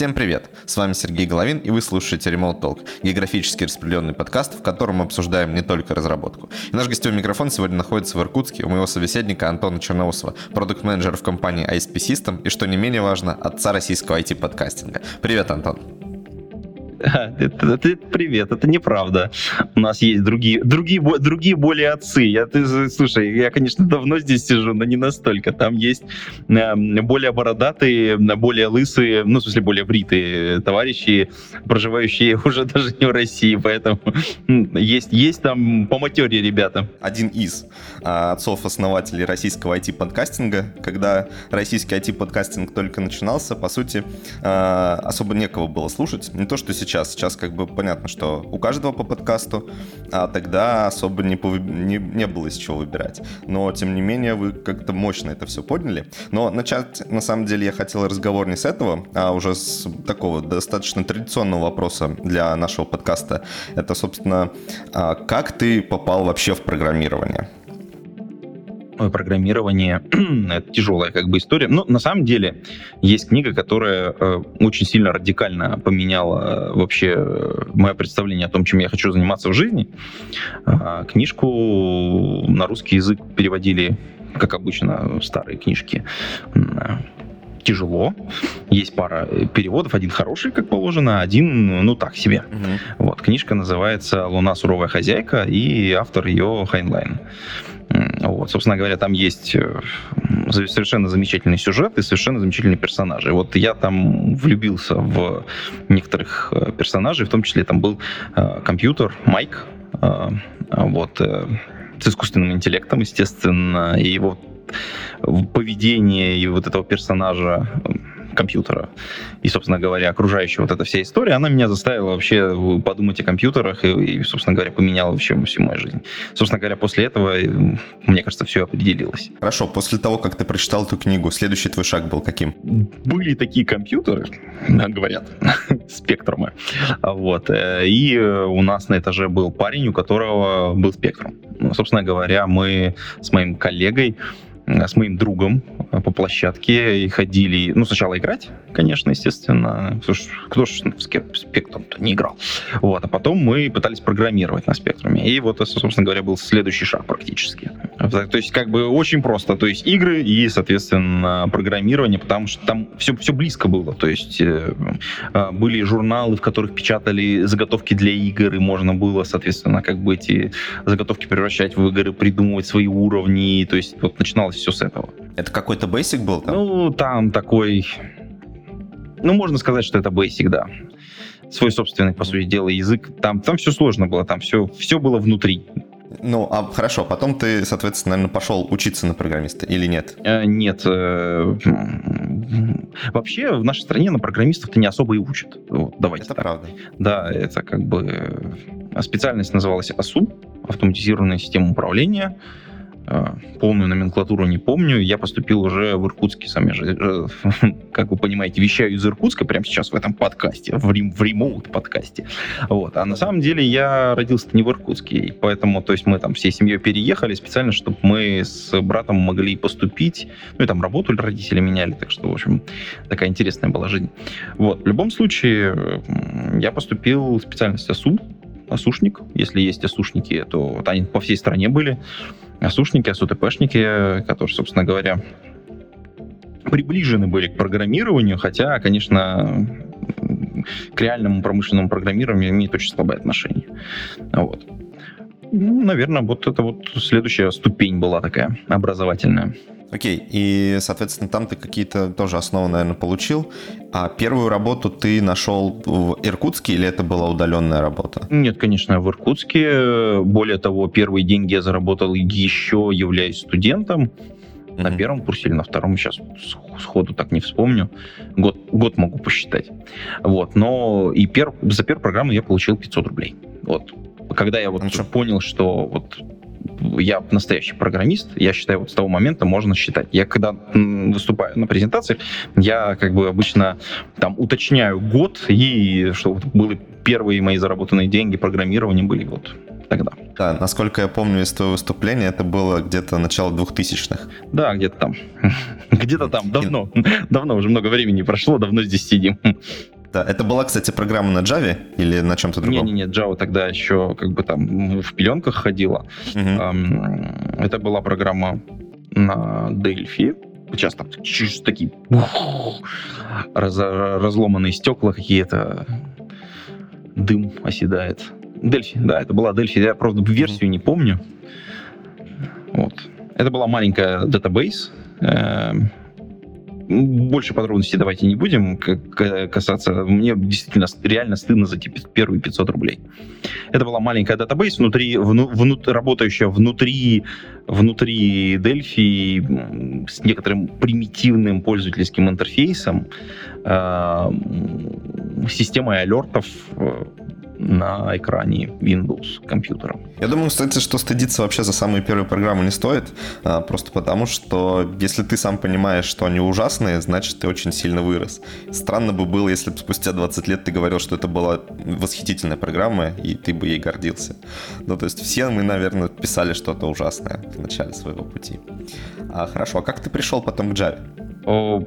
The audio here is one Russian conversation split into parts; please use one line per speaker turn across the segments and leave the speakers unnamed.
Всем привет! С вами Сергей Головин, и вы слушаете Remote Talk, географически распределенный подкаст, в котором мы обсуждаем не только разработку. И наш гостевой микрофон сегодня находится в Иркутске у моего собеседника Антона Черноусова, продукт-менеджера в компании ISP System, и, что не менее важно, отца российского IT-подкастинга. Привет, Антон!
Это, это, привет, это неправда. У нас есть другие, другие, другие более отцы. Я, ты, слушай, я, конечно, давно здесь сижу, но не настолько. Там есть э, более бородатые, более лысые, ну, в смысле, более бритые товарищи, проживающие уже даже не в России, поэтому есть, есть там по матере ребята.
Один из а, отцов-основателей российского IT-подкастинга, когда российский IT-подкастинг только начинался, по сути, а, особо некого было слушать. Не то, что сейчас сейчас. Сейчас как бы понятно, что у каждого по подкасту, а тогда особо не, не, не было из чего выбирать. Но, тем не менее, вы как-то мощно это все подняли. Но начать, на самом деле, я хотел разговор не с этого, а уже с такого достаточно традиционного вопроса для нашего подкаста. Это, собственно, а как ты попал вообще в программирование?
Программирование это тяжелая как бы история. Но на самом деле есть книга, которая э, очень сильно радикально поменяла э, вообще э, мое представление о том, чем я хочу заниматься в жизни. Э, книжку на русский язык переводили, как обычно, старые книжки тяжело. Есть пара переводов, один хороший, как положено, один, ну так себе. Угу. Вот, книжка называется «Луна суровая хозяйка», и автор ее Хайнлайн. Вот, собственно говоря, там есть э, совершенно замечательный сюжет и совершенно замечательные персонажи. Вот я там влюбился в некоторых э, персонажей, в том числе там был э, компьютер Майк, вот, с искусственным интеллектом, естественно, и его поведение и вот этого персонажа компьютера. И, собственно говоря, окружающая вот эта вся история, она меня заставила вообще подумать о компьютерах и, и собственно говоря, поменяла вообще всю мою жизнь. Собственно говоря, после этого, мне кажется, все определилось.
Хорошо, после того, как ты прочитал эту книгу, следующий твой шаг был каким?
Были такие компьютеры, говорят, спектрумы. Вот. Э, и у нас на этаже был парень, у которого был спектрум. Ну, собственно говоря, мы с моим коллегой с моим другом э, по площадке и ходили, ну, сначала играть, конечно, естественно. Кто ж, в спектрум-то не играл? Вот, а потом мы пытались программировать на спектруме. И вот, собственно говоря, был следующий шаг практически. То есть, как бы очень просто. То есть, игры и, соответственно, программирование, потому что там все, все близко было. То есть, э, э, были журналы, в которых печатали заготовки для игр, и можно было, соответственно, как бы эти заготовки превращать в игры, придумывать свои уровни. То есть, вот начиналось все с этого.
Это какой-то basic был там?
Ну, там такой... Ну, можно сказать, что это basic, да. Свой собственный, по сути дела, язык. Там, там все сложно было, там все, все было внутри.
Ну, а хорошо, потом ты, соответственно, наверное, пошел учиться на программиста или нет?
Э, нет. Э, вообще в нашей стране на программистов-то не особо и учат. Вот, давайте
это
так.
правда.
Да, это как бы... Э, специальность называлась АСУ, автоматизированная система управления. А, полную номенклатуру не помню. Я поступил уже в Иркутске, сами же, э, как вы понимаете, вещаю из Иркутска прямо сейчас в этом подкасте, в, рем, в ремоут подкасте. Вот. А на самом деле я родился не в Иркутске, и поэтому, то есть мы там всей семьей переехали специально, чтобы мы с братом могли поступить, ну и там работу родители меняли, так что, в общем, такая интересная была жизнь. Вот. В любом случае, я поступил в специальность АСУ, осушник. Если есть осушники, то они по всей стране были. Осушники, АСУТПшники, которые, собственно говоря, приближены были к программированию, хотя, конечно, к реальному промышленному программированию имеет очень слабое отношение. Вот. Ну, наверное, вот это вот следующая ступень была такая образовательная.
Окей, и, соответственно, там ты какие-то тоже основы, наверное, получил. А первую работу ты нашел в Иркутске или это была удаленная работа?
Нет, конечно, в Иркутске. Более того, первые деньги я заработал еще являясь студентом. Mm-hmm. На первом курсе или на втором, сейчас сходу так не вспомню. Год, год могу посчитать. Вот, но и пер, за первую программу я получил 500 рублей. Вот. Когда я вот ну, понял, что вот я настоящий программист, я считаю, вот с того момента можно считать. Я когда выступаю на презентациях, я как бы обычно там уточняю год, и что вот были первые мои заработанные деньги программирования были вот тогда.
Да, насколько я помню из твоего выступления, это было где-то начало 2000-х.
Да, где-то там. Где-то там, давно. Давно, уже много времени прошло, давно здесь сидим.
Да, это была, кстати, программа на Java или на чем-то другом?
Не-не-не, Java тогда еще как бы там в пеленках ходила. Угу. Это была программа на Delphi. Сейчас там такие раз, разломанные стекла какие-то, дым оседает. Дельфи, да, это была Дельфи. Я, правда, версию не помню. Вот. Это была маленькая датабейс. Эм, больше подробностей давайте не будем касаться. Мне действительно реально стыдно за те первые 500 рублей. Это была маленькая датабейс, внутри, вну, вну, работающая внутри, внутри Delphi с некоторым примитивным пользовательским интерфейсом, э, системой алертов, э, на экране Windows компьютера.
Я думаю, кстати, что стыдиться вообще за самые первые программы не стоит, а, просто потому что если ты сам понимаешь, что они ужасные, значит, ты очень сильно вырос. Странно бы было, если бы спустя 20 лет ты говорил, что это была восхитительная программа, и ты бы ей гордился. Ну, то есть все мы, наверное, писали что-то ужасное в начале своего пути. А, хорошо, а как ты пришел потом к Java?
У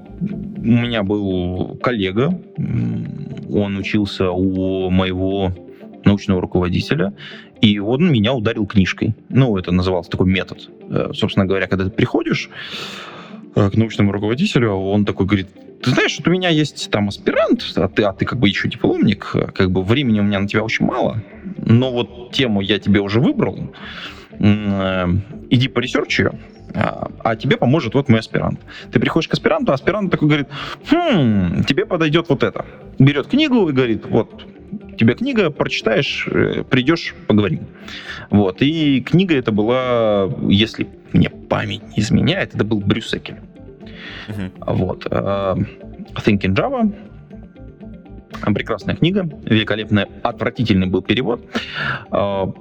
меня был коллега, он учился у моего научного руководителя, и он меня ударил книжкой. Ну, это назывался такой метод. Э, собственно говоря, когда ты приходишь э, к научному руководителю, он такой говорит, ты знаешь, вот у меня есть там аспирант, а ты, а ты как бы еще дипломник, как бы времени у меня на тебя очень мало, но вот тему я тебе уже выбрал, э, иди по ресерчу ее, а, а тебе поможет вот мой аспирант. Ты приходишь к аспиранту, а аспирант такой говорит, хм, тебе подойдет вот это. Берет книгу и говорит, вот, тебе книга, прочитаешь, э, придешь, поговорим. Вот. И книга это была, если мне память не изменяет, это был Брюс Экель. Uh-huh. Вот. Э, Thinking in Java. Прекрасная книга, великолепная, отвратительный был перевод. Uh,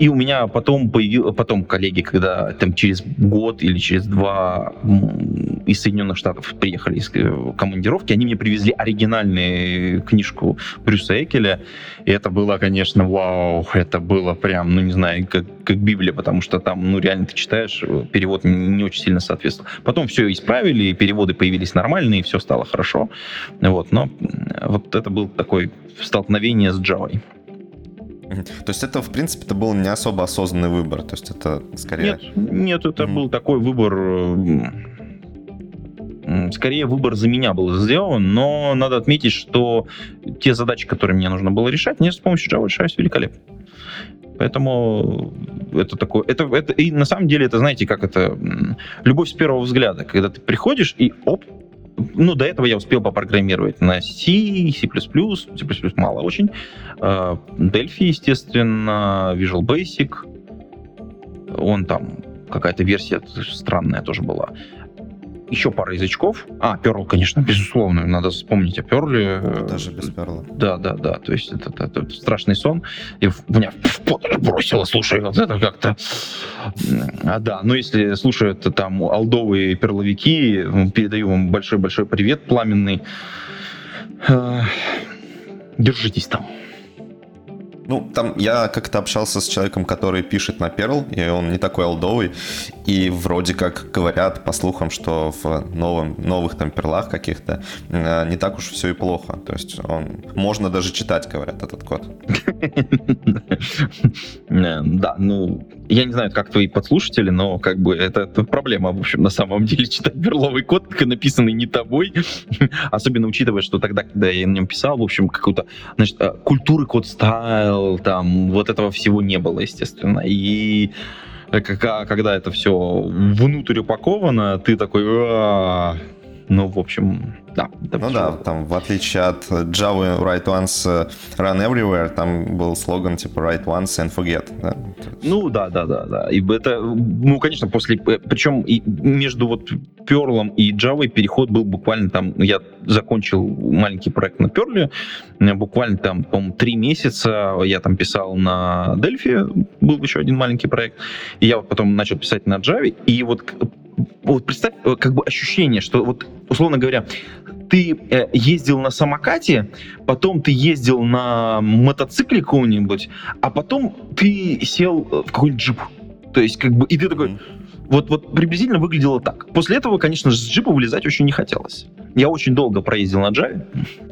и у меня потом появил, потом коллеги, когда там через год или через два из Соединенных Штатов приехали из э, командировки, они мне привезли оригинальную книжку Брюса Экеля, и это было, конечно, вау, это было прям, ну не знаю, как, как Библия, потому что там, ну реально ты читаешь, перевод не очень сильно соответствовал. Потом все исправили, переводы появились нормальные, все стало хорошо, вот, но вот это был такой столкновение с Java.
То есть это, в принципе, это был не особо осознанный выбор, то есть это скорее...
Нет, нет это mm-hmm. был такой выбор... Скорее, выбор за меня был сделан, но надо отметить, что те задачи, которые мне нужно было решать, мне с помощью Java решаюсь великолепно. Поэтому это такое, это, это, и на самом деле это, знаете, как это, любовь с первого взгляда, когда ты приходишь и оп, ну, до этого я успел попрограммировать на C, C++, C++ мало очень, э, Delphi, естественно, Visual Basic, он там какая-то версия странная тоже была еще пара язычков. А, Perl, конечно, безусловно, надо вспомнить о Perl.
Даже без Perl.
Да, да, да, то есть это, это, это страшный сон. И меня в пот бросило, слушай, вот это как-то... А, да, но если слушают там алдовые перловики, передаю вам большой-большой привет пламенный. Э, держитесь там.
Ну, там я как-то общался с человеком, который пишет на Perl, и он не такой олдовый, и вроде как говорят, по слухам, что в новом, новых там перлах каких-то э, не так уж все и плохо. То есть он, можно даже читать, говорят, этот код.
Да, ну, я не знаю, как твои подслушатели, но как бы это, это проблема, в общем, на самом деле, читать перловый код, написанный не тобой, особенно учитывая, что тогда, когда я на нем писал, в общем, какую-то, значит, э, культуры код стайл, там, вот этого всего не было, естественно, и когда это все внутрь упаковано, ты такой, ну, в общем, да.
Ну да, там, в отличие от Java Write Once, э, Run Everywhere, там был слоган типа Write Once and Forget. Да?
Ну да, да, да, да. И это, ну, конечно, после, э, причем и между вот Perl и Java переход был буквально там, я закончил маленький проект на Perl, буквально там, по-моему, три месяца я там писал на Delphi, был еще один маленький проект, и я вот потом начал писать на Java, и вот вот представь, э, как бы ощущение, что вот, условно говоря, ты э, ездил на самокате, потом ты ездил на мотоцикле какого-нибудь, а потом ты сел в какой-нибудь джип. То есть, как бы, и ты такой, вот, вот приблизительно выглядело так. После этого, конечно же, с джипа вылезать очень не хотелось. Я очень долго проездил на Java.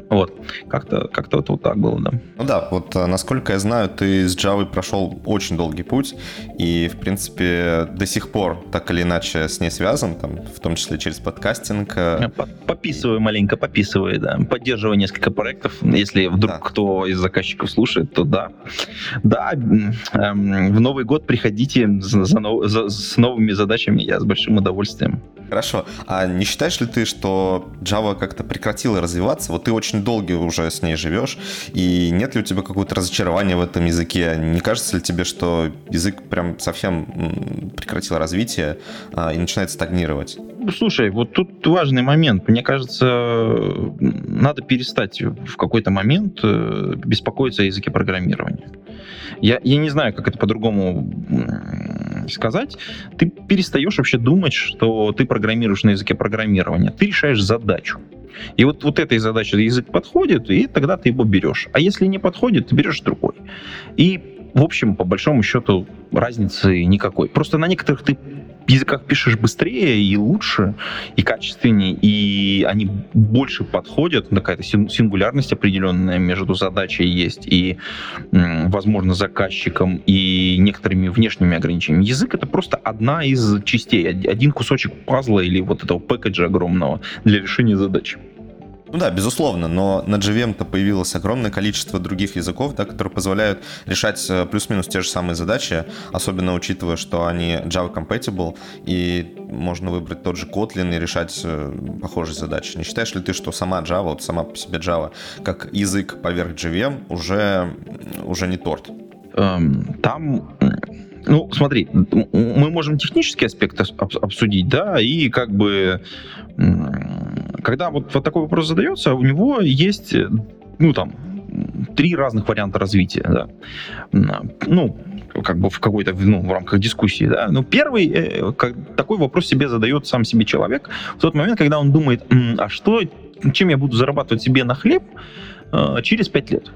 Вот. Как-то как это вот так было, да.
Ну да, вот э, насколько я знаю, ты с Java прошел очень долгий путь, и, в принципе, до сих пор так или иначе с ней связан, там, в том числе через подкастинг. Э.
Пописываю маленько, пописываю, да. Поддерживаю несколько проектов. Если вдруг да. кто из заказчиков слушает, то да. Да, эм, в Новый год приходите за, за, с новыми задачами, я с большим удовольствием.
Хорошо. А не считаешь ли ты, что Java как-то прекратила развиваться? Вот ты очень долго уже с ней живешь, и нет ли у тебя какого-то разочарования в этом языке? Не кажется ли тебе, что язык прям совсем прекратил развитие а, и начинает стагнировать?
Слушай, вот тут важный момент. Мне кажется, надо перестать в какой-то момент э, беспокоиться о языке программирования. Я, я не знаю, как это по-другому сказать. Ты перестаешь вообще думать, что ты программируешь на языке программирования. Ты решаешь задачу. И вот, вот этой задаче язык подходит, и тогда ты его берешь. А если не подходит, ты берешь другой. И в общем, по большому счету, разницы никакой. Просто на некоторых ты языках пишешь быстрее и лучше, и качественнее, и они больше подходят, какая-то сингулярность определенная между задачей есть и, возможно, заказчиком и некоторыми внешними ограничениями. Язык — это просто одна из частей, один кусочек пазла или вот этого пэкэджа огромного для решения задачи.
Ну да, безусловно, но на JVM-то появилось огромное количество других языков, да, которые позволяют решать э, плюс-минус те же самые задачи, особенно учитывая, что они Java compatible, и можно выбрать тот же Kotlin и решать э, похожие задачи. Не считаешь ли ты, что сама Java, вот сама по себе Java, как язык поверх JVM, уже, уже не торт?
Эм, там ну, смотри, мы можем технический аспект обсудить, да, и как бы, когда вот, вот такой вопрос задается, у него есть, ну, там, три разных варианта развития, да. Ну, как бы в какой-то, ну, в рамках дискуссии, да. Ну, первый, э, как, такой вопрос себе задает сам себе человек в тот момент, когда он думает, а что, чем я буду зарабатывать себе на хлеб э, через пять лет?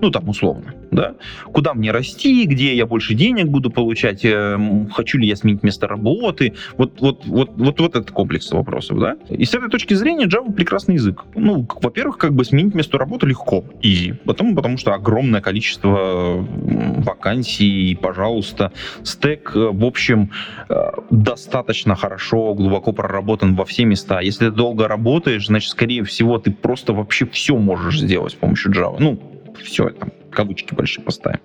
Ну там условно, да, куда мне расти, где я больше денег буду получать, э, хочу ли я сменить место работы, вот, вот, вот, вот, вот этот комплекс вопросов, да. И с этой точки зрения Java прекрасный язык. Ну, во-первых, как бы сменить место работы легко, easy, потому, потому что огромное количество вакансий, пожалуйста, стек, э, в общем, э, достаточно хорошо, глубоко проработан во все места. Если ты долго работаешь, значит, скорее всего, ты просто вообще все можешь сделать с помощью Java. Ну, все, там, кавычки большие поставим.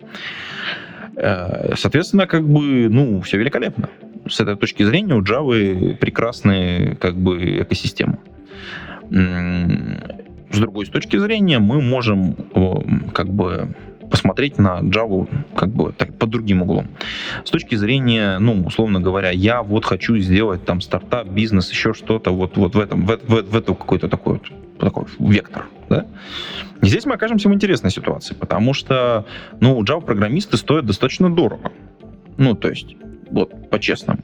Э, соответственно, как бы, ну, все великолепно. С этой точки зрения у Java прекрасная как бы экосистема. С другой точки зрения мы можем как бы посмотреть на Java как бы так, под другим углом. С точки зрения, ну, условно говоря, я вот хочу сделать там стартап, бизнес, еще что-то вот, вот в этом, в, в, в эту какой-то такой вот такой вектор. Да? И здесь мы окажемся в интересной ситуации, потому что, ну, Java-программисты стоят достаточно дорого. Ну, то есть, вот, по-честному.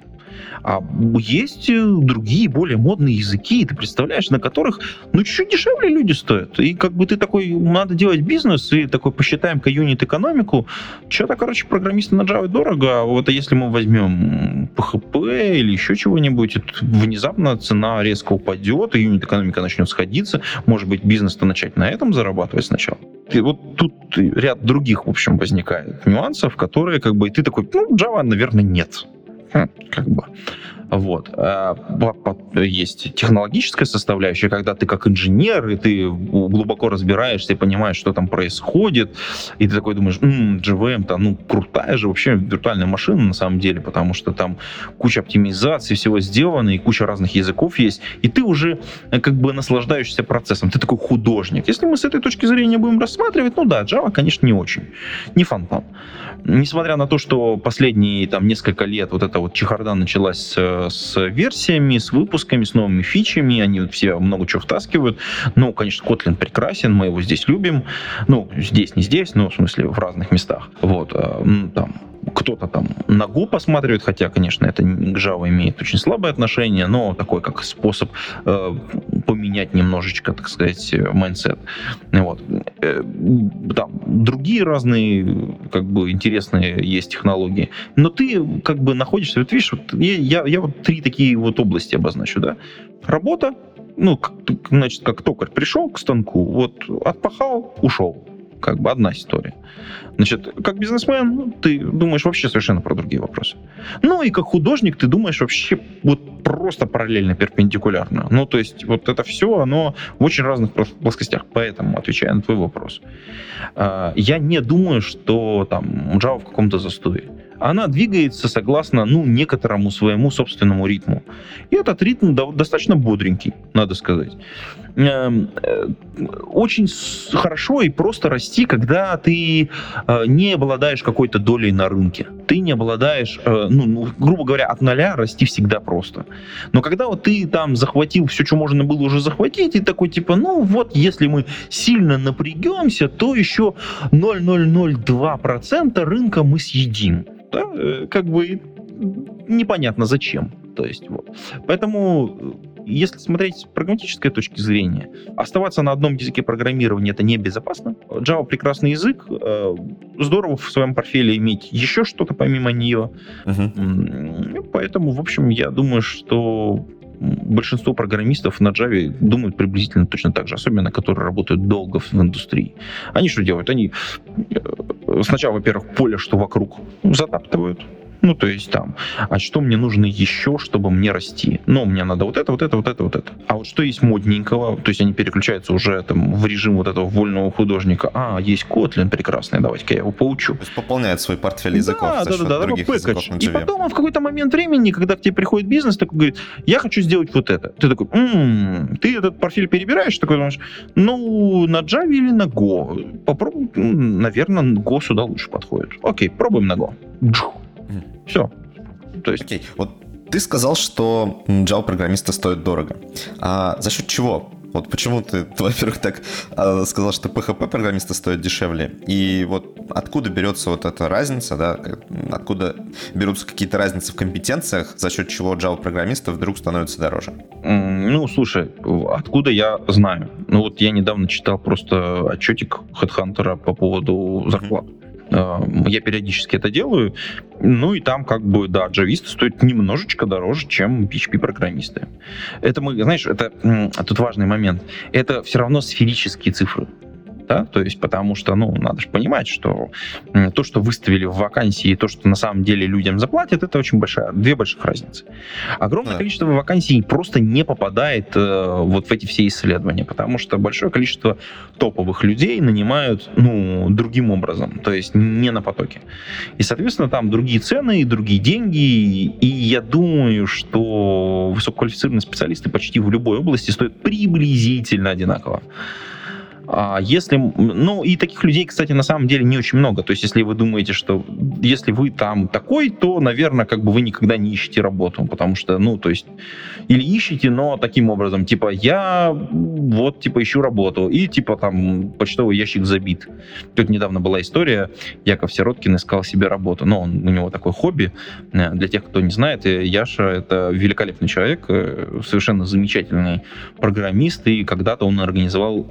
А есть э, другие, более модные языки, ты представляешь, на которых, ну, чуть-чуть дешевле люди стоят. И как бы ты такой, надо делать бизнес, и такой посчитаем ка юнит экономику. Что-то, короче, программисты на Java дорого, а вот если мы возьмем PHP или еще чего-нибудь, внезапно цена резко упадет, и юнит экономика начнет сходиться, может быть, бизнес-то начать на этом зарабатывать сначала. И вот тут ряд других, в общем, возникает нюансов, которые как бы, и ты такой, ну, Java, наверное, нет. Хм, как бы. Вот. А, есть технологическая составляющая, когда ты как инженер, и ты глубоко разбираешься и понимаешь, что там происходит, и ты такой думаешь, м-м, GVM-то, ну, крутая же вообще виртуальная машина на самом деле, потому что там куча оптимизации, всего сделано, и куча разных языков есть, и ты уже э, как бы наслаждаешься процессом, ты такой художник. Если мы с этой точки зрения будем рассматривать, ну да, Java, конечно, не очень, не фонтан. Несмотря на то, что последние там несколько лет вот эта вот чехарда началась с с версиями, с выпусками, с новыми фичами. Они все много чего втаскивают. Ну, конечно, Kotlin прекрасен, мы его здесь любим. Ну, здесь, не здесь, но в смысле в разных местах. Вот, а, там, кто-то там Go посматривает, хотя, конечно, это к Java имеет очень слабое отношение, но такой как способ э, поменять немножечко, так сказать, майндсет. Вот. Э, там другие разные, как бы, интересные есть технологии. Но ты, как бы, находишься, вот видишь, вот я, я, я вот три такие вот области обозначу, да. Работа, ну, как, значит, как токарь пришел к станку, вот отпахал, ушел как бы одна история. Значит, как бизнесмен, ну, ты думаешь вообще совершенно про другие вопросы. Ну и как художник ты думаешь вообще вот просто параллельно, перпендикулярно. Ну, то есть вот это все, оно в очень разных плоскостях. Поэтому, отвечая на твой вопрос, а, я не думаю, что там Java в каком-то застое она двигается согласно, ну, некоторому своему собственному ритму. И этот ритм достаточно бодренький, надо сказать. Эм, э, очень хорошо и просто расти, когда ты э, не обладаешь какой-то долей на рынке. Ты не обладаешь, э, ну, ну, грубо говоря, от нуля расти всегда просто. Но когда вот ты там захватил все, что можно было уже захватить, и такой типа, ну вот, если мы сильно напрягемся, то еще 0,002% рынка мы съедим да, как бы непонятно зачем. То есть, вот. Поэтому, если смотреть с прагматической точки зрения, оставаться на одном языке программирования это небезопасно. Java прекрасный язык, э, здорово в своем портфеле иметь еще что-то помимо нее. Uh-huh. Поэтому, в общем, я думаю, что большинство программистов на Java думают приблизительно точно так же, особенно которые работают долго в индустрии. Они что делают? Они э, сначала, во-первых, поле, что вокруг, затаптывают, ну, то есть там, а что мне нужно еще, чтобы мне расти? Ну, мне надо вот это, вот это, вот это, вот это. А вот что есть модненького? То есть они переключаются уже там в режим вот этого вольного художника. А, есть Kotlin прекрасный, давайте-ка я его поучу. То есть
пополняет свой портфель языков
да, да, да, других языков И потом он в какой-то момент времени, когда к тебе приходит бизнес, такой говорит, я хочу сделать вот это. Ты такой, м-м, ты этот портфель перебираешь, такой думаешь, ну, на Java или на Go? Попробуй, наверное, Go сюда лучше подходит. Окей, пробуем на Go. Все.
То есть... Окей, вот ты сказал, что Java-программиста стоит дорого. А за счет чего? Вот почему ты, во-первых, так а, сказал, что PHP-программиста стоит дешевле? И вот откуда берется вот эта разница, да? Откуда берутся какие-то разницы в компетенциях, за счет чего Java-программиста вдруг становится дороже?
Ну, слушай, откуда я знаю? Ну, вот я недавно читал просто отчетик HeadHunter по поводу зарплат. Mm-hmm. Эм, я периодически это делаю. Ну и там как бы, да, джависты стоят немножечко дороже, чем PHP-программисты. Это мы, знаешь, это тут важный момент. Это все равно сферические цифры да, то есть потому что, ну, надо же понимать, что то, что выставили в вакансии, и то, что на самом деле людям заплатят, это очень большая, две больших разницы. Огромное да. количество вакансий просто не попадает э, вот в эти все исследования, потому что большое количество топовых людей нанимают, ну, другим образом, то есть не на потоке. И, соответственно, там другие цены и другие деньги, и я думаю, что высококвалифицированные специалисты почти в любой области стоят приблизительно одинаково. А если, ну и таких людей, кстати, на самом деле не очень много. То есть, если вы думаете, что если вы там такой, то, наверное, как бы вы никогда не ищете работу, потому что, ну, то есть, или ищете, но таким образом, типа, я вот, типа, ищу работу, и, типа, там, почтовый ящик забит. Тут недавно была история, Яков Сироткин искал себе работу, но он, у него такое хобби. Э, для тех, кто не знает, э, Яша — это великолепный человек, э, совершенно замечательный программист, и когда-то он организовал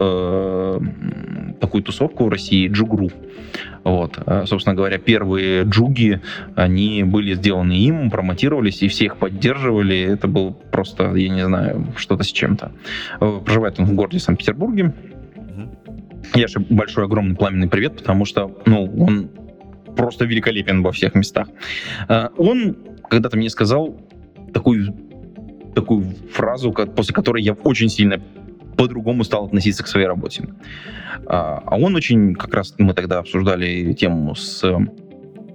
такую тусовку в России, джугру. Вот. А, собственно говоря, первые джуги, они были сделаны им, промотировались, и все их поддерживали. Это был просто, я не знаю, что-то с чем-то. Э, проживает он в городе Санкт-Петербурге. Я же большой, огромный пламенный привет, потому что, ну, он просто великолепен во всех местах. А, он когда-то мне сказал такую такую фразу, после которой я очень сильно по-другому стал относиться к своей работе. А, а он очень, как раз мы тогда обсуждали тему с э,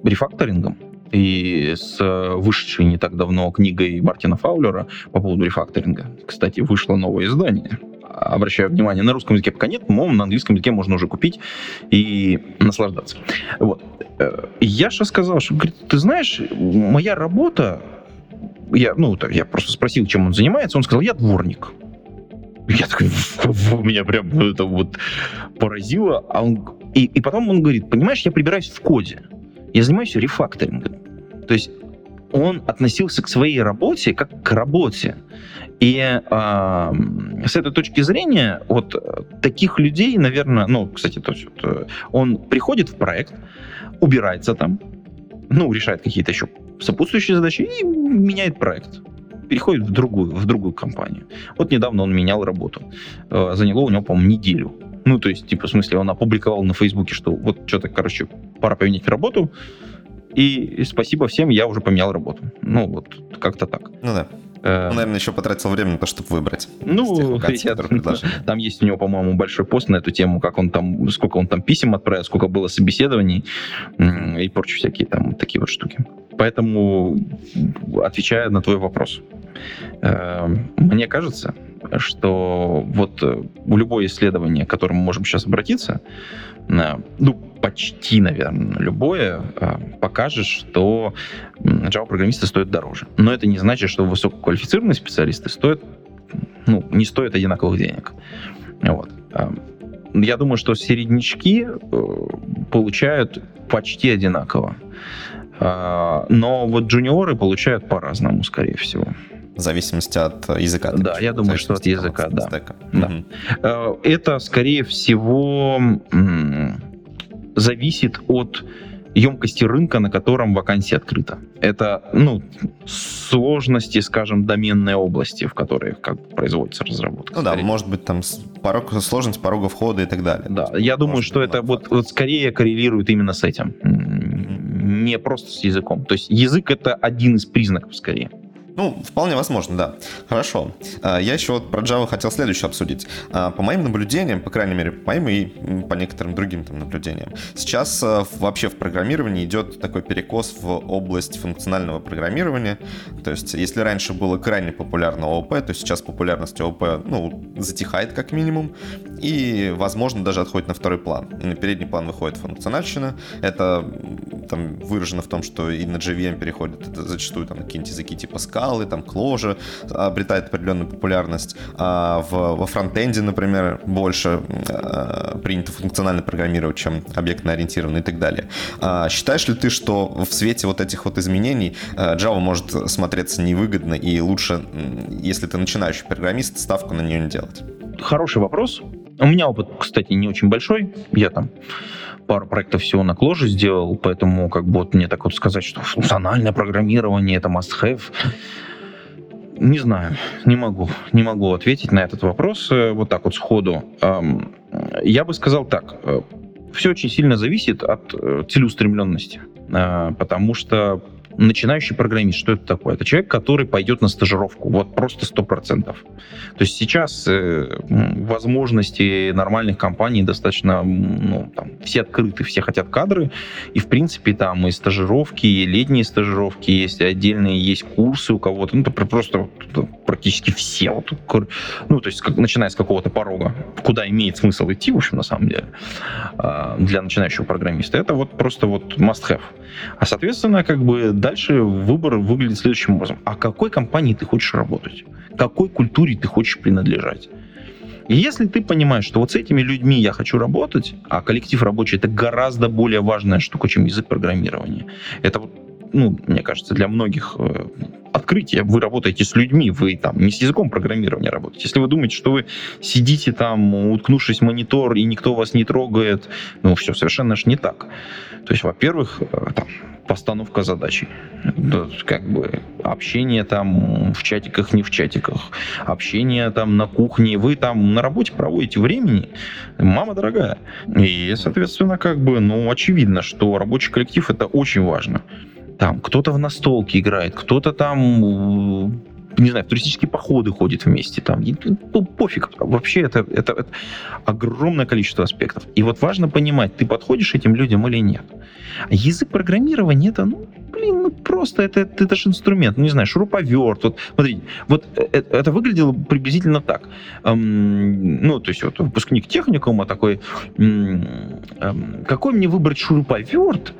рефакторингом, и с э, вышедшей не так давно книгой Мартина Фаулера по поводу рефакторинга. Кстати, вышло новое издание. Обращаю внимание, на русском языке пока нет, но на английском языке можно уже купить и наслаждаться. Вот. Э, Яша сказал, что, говорит, ты знаешь, моя работа, я, ну, я просто спросил, чем он занимается, он сказал, я дворник. Я такой, меня прям это вот поразило. А он, и, и потом он говорит, понимаешь, я прибираюсь в коде. Я занимаюсь рефакторингом. То есть он относился к своей работе как к работе. И э, с этой точки зрения, вот таких людей, наверное, ну, кстати, то есть, вот, он приходит в проект, убирается там, ну, решает какие-то еще сопутствующие задачи и меняет проект переходит в другую, в другую компанию. Вот недавно он менял работу. Э, заняло у него, по-моему, неделю. Ну, то есть, типа, в смысле, он опубликовал на Фейсбуке, что вот что-то, короче, пора поменять работу, и спасибо всем, я уже поменял работу. Ну, вот как-то так.
Ну да. Э, Он, наверное, еще потратил время на то, чтобы выбрать.
Ну, я, там есть у него, по-моему, большой пост на эту тему, как он там, сколько он там писем отправил, сколько было собеседований и прочие всякие там такие вот штуки. Поэтому, отвечая на твой вопрос, мне кажется, что вот в любое исследование, к которому мы можем сейчас обратиться, э, ну, почти, наверное, любое, э, покажет, что Java-программисты стоят дороже. Но это не значит, что высококвалифицированные специалисты стоят, ну, не стоят одинаковых денег. Вот. Я думаю, что середнячки получают почти одинаково. Но вот джуниоры получают по-разному, скорее всего.
В зависимости от языка.
Да, я думаю, что от языка, да. да. Угу. Это, скорее всего, зависит от емкости рынка, на котором вакансия открыта. Это, ну, сложности, скажем, доменной области, в которой как производится разработка.
Ну скорее. да, может быть, там порог, сложность порога входа и так далее.
Да, я думаю, что это вот, вот скорее коррелирует именно с этим не просто с языком. То есть язык это один из признаков скорее.
Ну, вполне возможно, да. Хорошо. А, я еще вот про Java хотел следующее обсудить. А, по моим наблюдениям, по крайней мере, по моим и по некоторым другим там наблюдениям, сейчас а, вообще в программировании идет такой перекос в область функционального программирования. То есть, если раньше было крайне популярно ООП, то сейчас популярность ООП, ну, затихает как минимум, и, возможно, даже отходит на второй план. На передний план выходит функциональщина. Это там выражено в том, что и на JVM переходит зачастую там, какие-нибудь языки типа скалы, там Clojure обретает определенную популярность. А в, во фронтенде, например, больше а, принято функционально программировать, чем объектно-ориентированно и так далее. А, считаешь ли ты, что в свете вот этих вот изменений а, Java может смотреться невыгодно и лучше, если ты начинающий программист, ставку на нее не делать?
Хороший вопрос. У меня опыт, кстати, не очень большой. Я там пару проектов всего на Кложе сделал, поэтому как бы вот мне так вот сказать, что функциональное программирование это must-have. Не знаю, не могу, не могу ответить на этот вопрос э, вот так вот сходу. Я бы сказал так, э, все очень сильно зависит от э, целеустремленности, потому что начинающий программист, что это такое? Это человек, который пойдет на стажировку, вот просто сто процентов. То есть сейчас э, возможности нормальных компаний достаточно, ну, там, все открыты, все хотят кадры, и, в принципе, там и стажировки, и летние стажировки есть, отдельные есть курсы у кого-то, ну, просто практически все, вот, ну, то есть, как, начиная с какого-то порога, куда имеет смысл идти, в общем, на самом деле, а, для начинающего программиста, это вот просто вот must have. А, соответственно, как бы дальше выбор выглядит следующим образом. А какой компании ты хочешь работать? Какой культуре ты хочешь принадлежать? И если ты понимаешь, что вот с этими людьми я хочу работать, а коллектив рабочий это гораздо более важная штука, чем язык программирования. Это ну, мне кажется, для многих э, открытие. Вы работаете с людьми, вы там не с языком программирования работаете. Если вы думаете, что вы сидите там, уткнувшись в монитор, и никто вас не трогает, ну, все совершенно же не так. То есть, во-первых, э, там, постановка задачи. Как бы общение там в чатиках, не в чатиках. Общение там на кухне. Вы там на работе проводите времени. Мама дорогая. И, соответственно, как бы, ну, очевидно, что рабочий коллектив это очень важно. Там кто-то в настолке играет, кто-то там не знаю, в туристические походы ходит вместе, там, ну, пофиг, вообще это, это, это огромное количество аспектов. И вот важно понимать, ты подходишь этим людям или нет. А язык программирования это, ну, блин, ну просто это, это, это же инструмент, ну не знаю, шуруповерт. Вот, смотрите, вот это, это выглядело приблизительно так. Эм, ну, то есть вот выпускник техникума такой, эм, какой мне выбрать шуруповерт,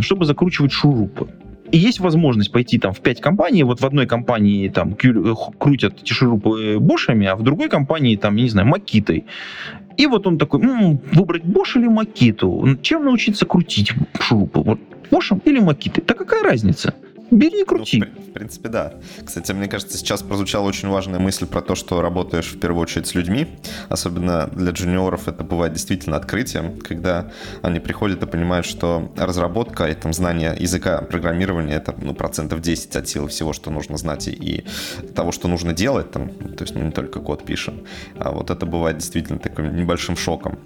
чтобы закручивать шурупы? И есть возможность пойти там в пять компаний, вот в одной компании там э, крутят эти шурупы бошами, а в другой компании там, я не знаю, макитой. И вот он такой, м-м, выбрать Бош или Макиту? Чем научиться крутить шурупы? Вот Бошем или Макитой? Да какая разница? Бери и крути.
Ну, в, принципе, да. Кстати, мне кажется, сейчас прозвучала очень важная мысль про то, что работаешь в первую очередь с людьми. Особенно для джуниоров это бывает действительно открытием, когда они приходят и понимают, что разработка и там знание языка программирования это ну, процентов 10 от силы всего, что нужно знать и, и того, что нужно делать. Там, то есть мы не только код пишем. А вот это бывает действительно таким небольшим шоком.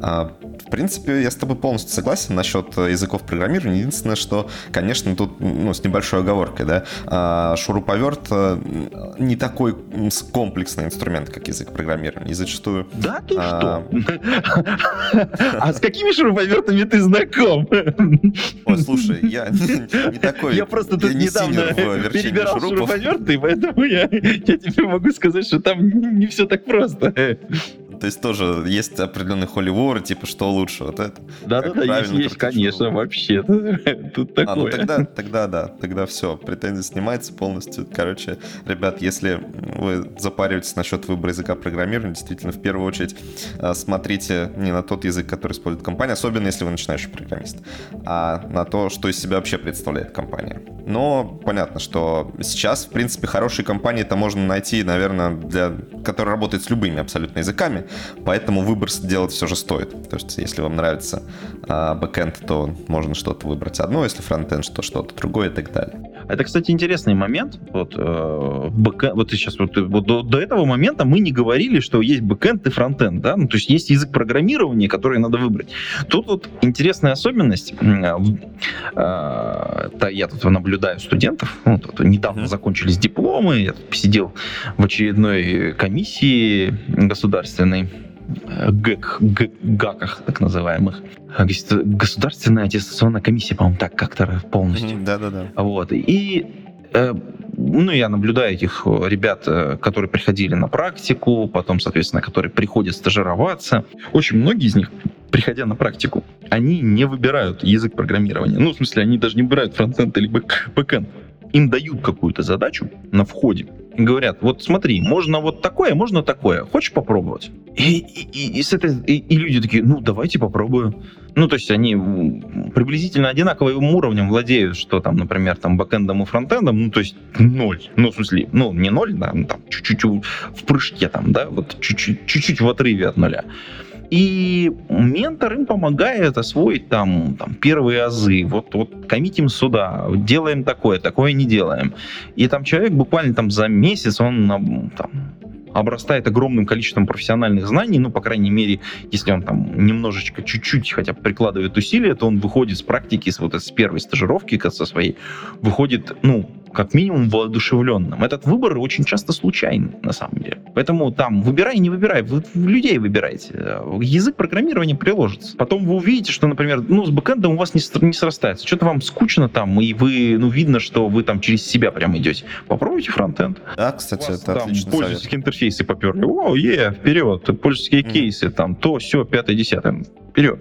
А, в принципе, я с тобой полностью согласен насчет языков программирования. Единственное, что, конечно, тут ну, с небольшой оговоркой, да, а, шуруповерт э, не такой комплексный инструмент, как язык программирования. И зачастую...
Да ты а... что? А с какими шуруповертами ты знаком?
Ой, слушай, я не такой...
Я просто тут недавно перебирал шуруповерты, поэтому я тебе могу сказать, что там не все так просто.
То есть тоже есть определенный холивор, типа, что лучше, вот это.
Да-да-да, есть, есть конечно, вообще. Тут такое. А, ну
тогда, тогда да, тогда все, претензия снимается полностью. Короче, ребят, если вы запариваетесь насчет выбора языка программирования, действительно, в первую очередь а, смотрите не на тот язык, который использует компания, особенно если вы начинающий программист, а на то, что из себя вообще представляет компания. Но понятно, что сейчас, в принципе, хорошие компании-то можно найти, наверное, для, которые работают с любыми абсолютно языками, поэтому выбор делать все же стоит. То есть, если вам нравится а, бэкэнд, то можно что-то выбрать одно, если фронтенд, то что-то другое и так далее.
Это, кстати, интересный момент. Вот, э, бэкэнд, вот сейчас вот, вот до, до этого момента мы не говорили, что есть бэкэнд и фронтенд, да, ну, то есть есть язык программирования, который надо выбрать. Тут вот интересная особенность. Э, э, я тут наблюдаю студентов, ну, тут недавно mm-hmm. закончились дипломы, я тут сидел в очередной комиссии государственной ГЭК, ГАКах, так называемых. Государственная аттестационная комиссия, по-моему, так как-то полностью.
Да-да-да.
Вот. И э, ну, я наблюдаю этих ребят, э, которые приходили на практику, потом, соответственно, которые приходят стажироваться. Очень многие из них, приходя на практику, они не выбирают язык программирования. Ну, в смысле, они даже не выбирают фронтенд или бэкенд. Им дают какую-то задачу на входе, говорят, вот смотри, можно вот такое, можно такое, хочешь попробовать? И, и, и, с этой, и, и люди такие, ну, давайте попробую. Ну, то есть они приблизительно одинаковым уровнем владеют, что там, например, там бэкэндом и фронтендом, ну, то есть ноль. Ну, в смысле, ну, не ноль, да, ну, там чуть-чуть в прыжке там, да, вот чуть-чуть, в отрыве от нуля. И ментор им помогает освоить там, там первые азы. Вот, вот коммитим сюда, делаем такое, такое не делаем. И там человек буквально там за месяц он там, обрастает огромным количеством профессиональных знаний, ну, по крайней мере, если он там немножечко, чуть-чуть хотя бы прикладывает усилия, то он выходит с практики, с вот с первой стажировки, со своей, выходит, ну, как минимум воодушевленным. Этот выбор очень часто случайный, на самом деле. Поэтому там выбирай, не выбирай, вы людей выбирайте. Язык программирования приложится. Потом вы увидите, что, например, ну, с бэкэндом у вас не, не срастается. Что-то вам скучно там, и вы, ну, видно, что вы там через себя прям идете. Попробуйте фронтенд.
Да, кстати, это там отличный
Пользовательские совет. интерфейсы поперли. О, е, вперед. Пользовательские mm. кейсы, там, то, все, пятое, десятое. Вперед.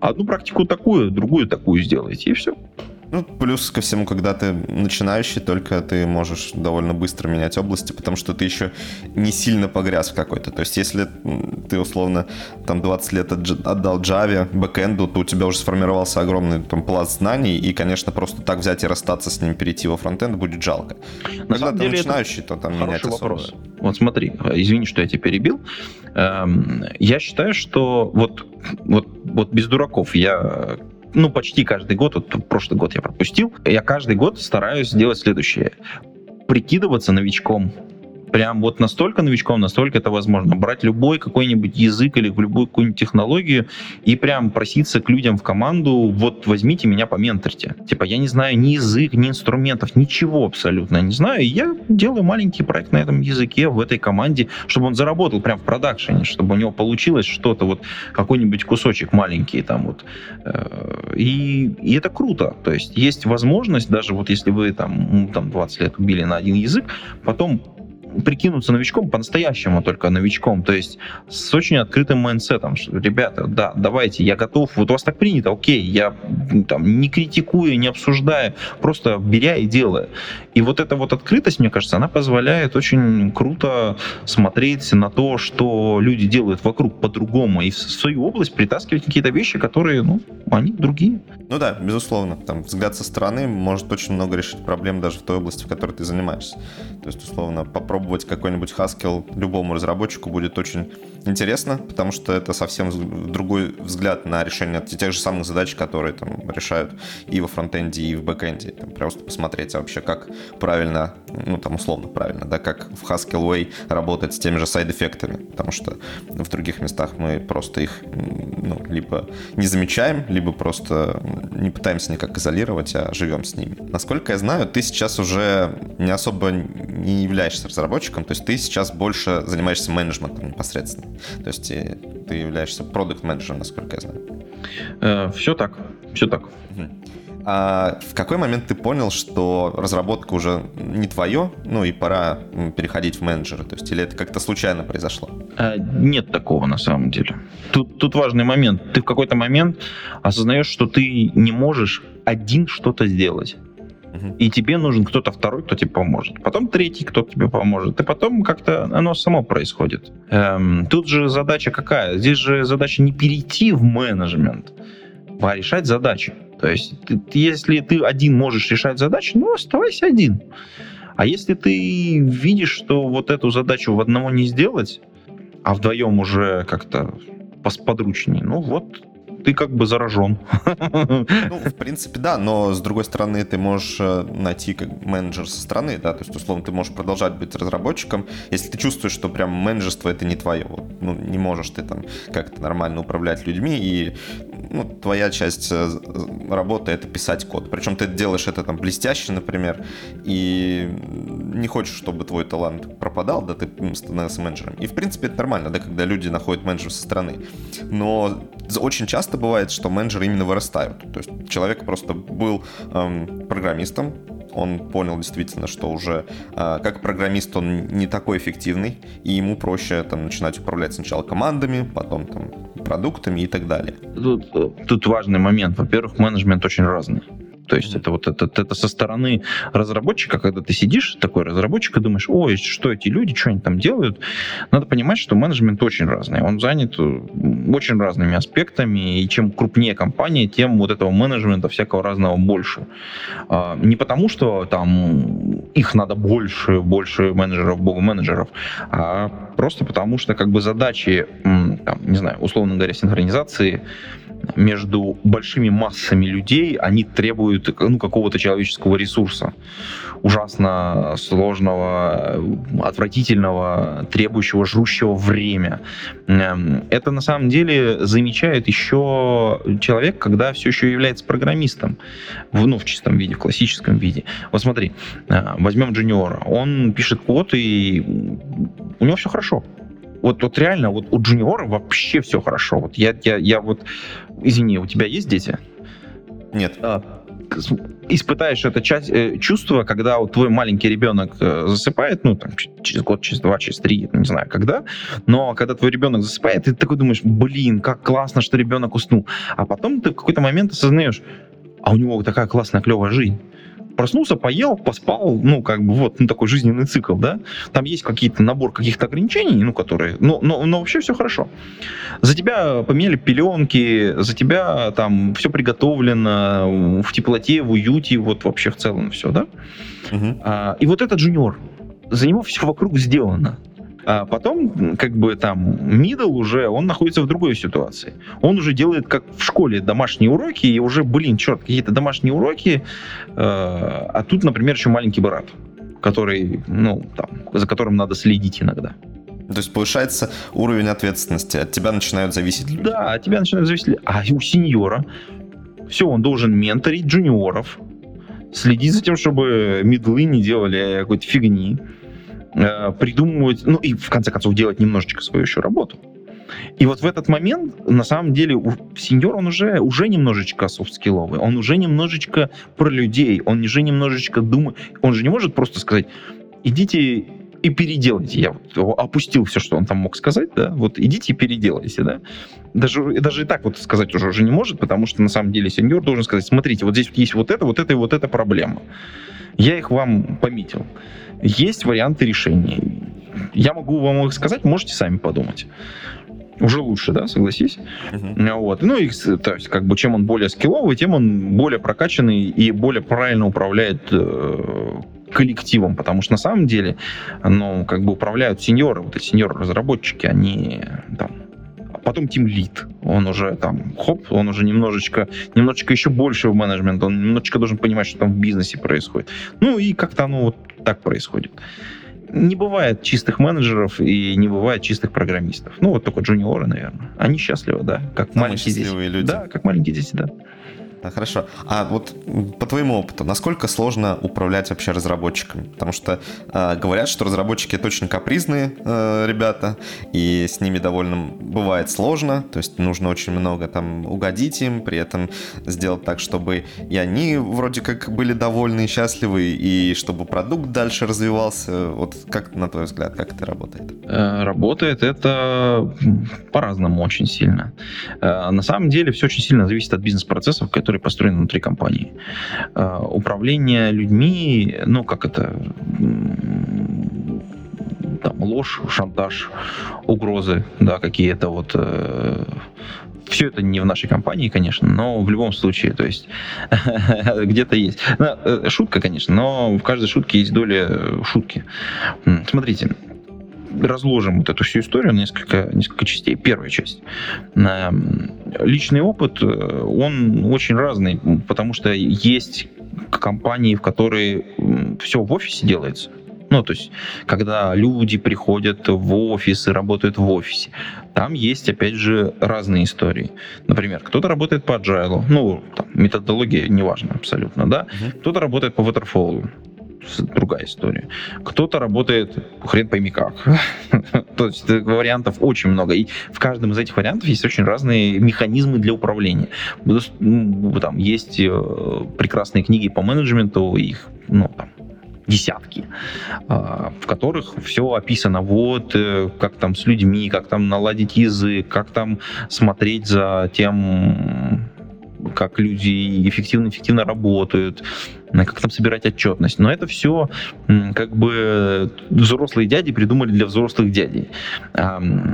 Одну практику такую, другую такую сделайте, и все.
Ну, плюс ко всему, когда ты начинающий, только ты можешь довольно быстро менять области, потому что ты еще не сильно погряз в какой-то. То есть, если ты, условно, там 20 лет отдал Java, бэкэнду, то у тебя уже сформировался огромный там пласт знаний, и, конечно, просто так взять и расстаться с ним, перейти во фронтенд будет жалко.
На когда ты начинающий, то там менять особо. вопрос. Вот смотри, извини, что я тебя перебил. Эм, я считаю, что вот, вот, вот без дураков я ну, почти каждый год, вот прошлый год я пропустил, я каждый год стараюсь сделать следующее. Прикидываться новичком прям вот настолько новичком, настолько это возможно. Брать любой какой-нибудь язык или любую какую-нибудь технологию и прям проситься к людям в команду, вот возьмите меня, поменторьте. Типа, я не знаю ни язык, ни инструментов, ничего абсолютно не знаю. И я делаю маленький проект на этом языке, в этой команде, чтобы он заработал прям в продакшене, чтобы у него получилось что-то, вот какой-нибудь кусочек маленький там вот. Э, и, и это круто. То есть есть возможность, даже вот если вы там, там 20 лет убили на один язык, потом прикинуться новичком, по-настоящему только новичком, то есть с очень открытым майндсетом, что, ребята, да, давайте, я готов, вот у вас так принято, окей, я там не критикуя, не обсуждая, просто беря и делая. И вот эта вот открытость, мне кажется, она позволяет очень круто смотреть на то, что люди делают вокруг по-другому, и в свою область притаскивать какие-то вещи, которые, ну, они другие.
Ну да, безусловно, там взгляд со стороны может очень много решить проблем даже в той области, в которой ты занимаешься. То есть, условно, попробовать какой-нибудь Haskell любому разработчику будет очень интересно, потому что это совсем другой взгляд на решение тех же самых задач, которые там решают и во фронтенде, и в бэкенде. Просто посмотреть а вообще, как правильно, ну там условно правильно, да, как в Haskell way работать с теми же сайд-эффектами, потому что в других местах мы просто их ну, либо не замечаем, либо просто не пытаемся никак изолировать, а живем с ними. Насколько я знаю, ты сейчас уже не особо не являешься разработчиком, то есть ты сейчас больше занимаешься менеджментом непосредственно. То есть э, ты являешься продукт-менеджером, насколько я знаю.
Э, все так, все так.
А в какой момент ты понял, что разработка уже не твое, ну и пора переходить в менеджера? То есть или это как-то случайно произошло?
А, нет такого на самом деле. Тут, тут важный момент. Ты в какой-то момент осознаешь, что ты не можешь один что-то сделать. И тебе нужен кто-то второй, кто тебе поможет. Потом третий, кто тебе поможет. И потом как-то оно само происходит. Эм, тут же задача какая? Здесь же задача не перейти в менеджмент, а решать задачи. То есть, ты, если ты один можешь решать задачи, ну, оставайся один. А если ты видишь, что вот эту задачу в одного не сделать, а вдвоем уже как-то подручнее, ну вот ты как бы заражен.
Ну, в принципе, да, но с другой стороны, ты можешь э, найти как менеджер со стороны, да, то есть, условно, ты можешь продолжать быть разработчиком, если ты чувствуешь, что прям менеджерство это не твое, ну, не можешь ты там как-то нормально управлять людьми, и ну, твоя часть э, работы это писать код. Причем ты делаешь это там блестяще, например, и не хочешь, чтобы твой талант пропадал, да, ты становился менеджером. И, в принципе, это нормально, да, когда люди находят менеджера со стороны. Но очень часто бывает, что менеджеры именно вырастают. То есть человек просто был эм, программистом, он понял действительно, что уже э, как программист он не такой эффективный, и ему проще там начинать управлять сначала командами, потом там продуктами и так далее.
Тут, тут важный момент. Во-первых, менеджмент очень разный. То есть это вот это, это со стороны разработчика, когда ты сидишь, такой разработчик, и думаешь, ой, что эти люди, что они там делают. Надо понимать, что менеджмент очень разный. Он занят э, очень разными аспектами, и чем крупнее компания, тем вот этого менеджмента всякого разного больше. А, не потому, что там их надо больше, больше менеджеров, богу менеджеров, а просто потому, что как бы задачи, там, не знаю, условно говоря, синхронизации между большими массами людей, они требуют ну, какого-то человеческого ресурса. Ужасно сложного, отвратительного, требующего, жрущего время. Эм, это на самом деле замечает еще человек, когда все еще является программистом. В, ну, в чистом виде, в классическом виде. Вот смотри, э, возьмем джуниора. Он пишет код, и у него все хорошо вот, вот реально, вот у джуниора вообще все хорошо. Вот я, я, я вот, извини, у тебя есть дети?
Нет. А,
испытаешь это часть, э, чувство, когда вот твой маленький ребенок э, засыпает, ну, там, через год, через два, через три, не знаю, когда, но когда твой ребенок засыпает, ты такой думаешь, блин, как классно, что ребенок уснул. А потом ты в какой-то момент осознаешь, а у него такая классная, клевая жизнь проснулся, поел, поспал, ну, как бы вот, ну, такой жизненный цикл, да. Там есть какие-то набор каких-то ограничений, ну, которые, но, но, но вообще все хорошо. За тебя поменяли пеленки, за тебя там все приготовлено в теплоте, в уюте, вот вообще в целом все, да. Угу. А, и вот этот джуниор, за него все вокруг сделано. А потом, как бы там, middle уже, он находится в другой ситуации. Он уже делает, как в школе, домашние уроки, и уже, блин, черт, какие-то домашние уроки, э, а тут, например, еще маленький брат, который, ну, там, за которым надо следить иногда.
То есть повышается уровень ответственности, от тебя начинают зависеть люди.
Да, от тебя начинают зависеть А у сеньора все, он должен менторить джуниоров, следить за тем, чтобы медлы не делали какой-то фигни, Э, придумывать, ну и в конце концов делать немножечко свою еще работу. И вот в этот момент, на самом деле, у сеньор, он уже, уже немножечко софт-скилловый, он уже немножечко про людей, он уже немножечко думает, он же не может просто сказать, идите и переделайте. Я вот опустил все, что он там мог сказать, да, вот идите и переделайте, да. Даже, даже и так вот сказать уже, уже не может, потому что на самом деле сеньор должен сказать, смотрите, вот здесь есть вот это, вот это и вот эта проблема. Я их вам пометил. Есть варианты решений. Я могу вам их сказать, можете сами подумать уже лучше, да, согласись. Uh-huh. Вот. Ну и, то есть, как бы, чем он более скилловый, тем он более прокачанный и более правильно управляет э, коллективом, потому что на самом деле, ну, как бы управляют сеньоры, вот эти сеньоры-разработчики, они там потом Team Lead, он уже там, хоп, он уже немножечко, немножечко еще больше в менеджмент, он немножечко должен понимать, что там в бизнесе происходит. Ну и как-то оно вот так происходит не бывает чистых менеджеров и не бывает чистых программистов. Ну, вот только джуниоры, наверное. Они счастливы, да. Как Самые маленькие дети. люди. Да, как маленькие дети, да.
Хорошо. А вот по твоему опыту, насколько сложно управлять вообще разработчиками? Потому что э, говорят, что разработчики это очень капризные э, ребята, и с ними довольно бывает сложно. То есть нужно очень много там угодить им, при этом сделать так, чтобы и они вроде как были довольны и счастливы, и чтобы продукт дальше развивался. Вот как, на твой взгляд, как это работает?
Э, работает это по-разному очень сильно. Э, на самом деле все очень сильно зависит от бизнес-процессов, которые которые построены внутри компании. А, управление людьми, ну, как это, там, ложь, шантаж, угрозы, да, какие-то вот э, все это не в нашей компании, конечно, но в любом случае, то есть где-то есть. Ну, э, шутка, конечно, но в каждой шутке есть доля шутки. Смотрите, разложим вот эту всю историю на несколько, несколько частей. Первая часть. Личный опыт, э, он очень разный, потому что есть компании, в которые все в офисе делается. Ну, то есть, когда люди приходят в офис и работают в офисе, там есть, опять же, разные истории. Например, кто-то работает по agile, ну, там, методология неважно абсолютно, да, uh-huh. кто-то работает по waterfall, другая история. Кто-то работает, хрен пойми как. То есть вариантов очень много. И в каждом из этих вариантов есть очень разные механизмы для управления. Там есть э, прекрасные книги по менеджменту, их ну, там, десятки, а, в которых все описано. Вот э, как там с людьми, как там наладить язык, как там смотреть за тем, как люди эффективно-эффективно работают, как там собирать отчетность. Но это все как бы взрослые дяди придумали для взрослых дядей.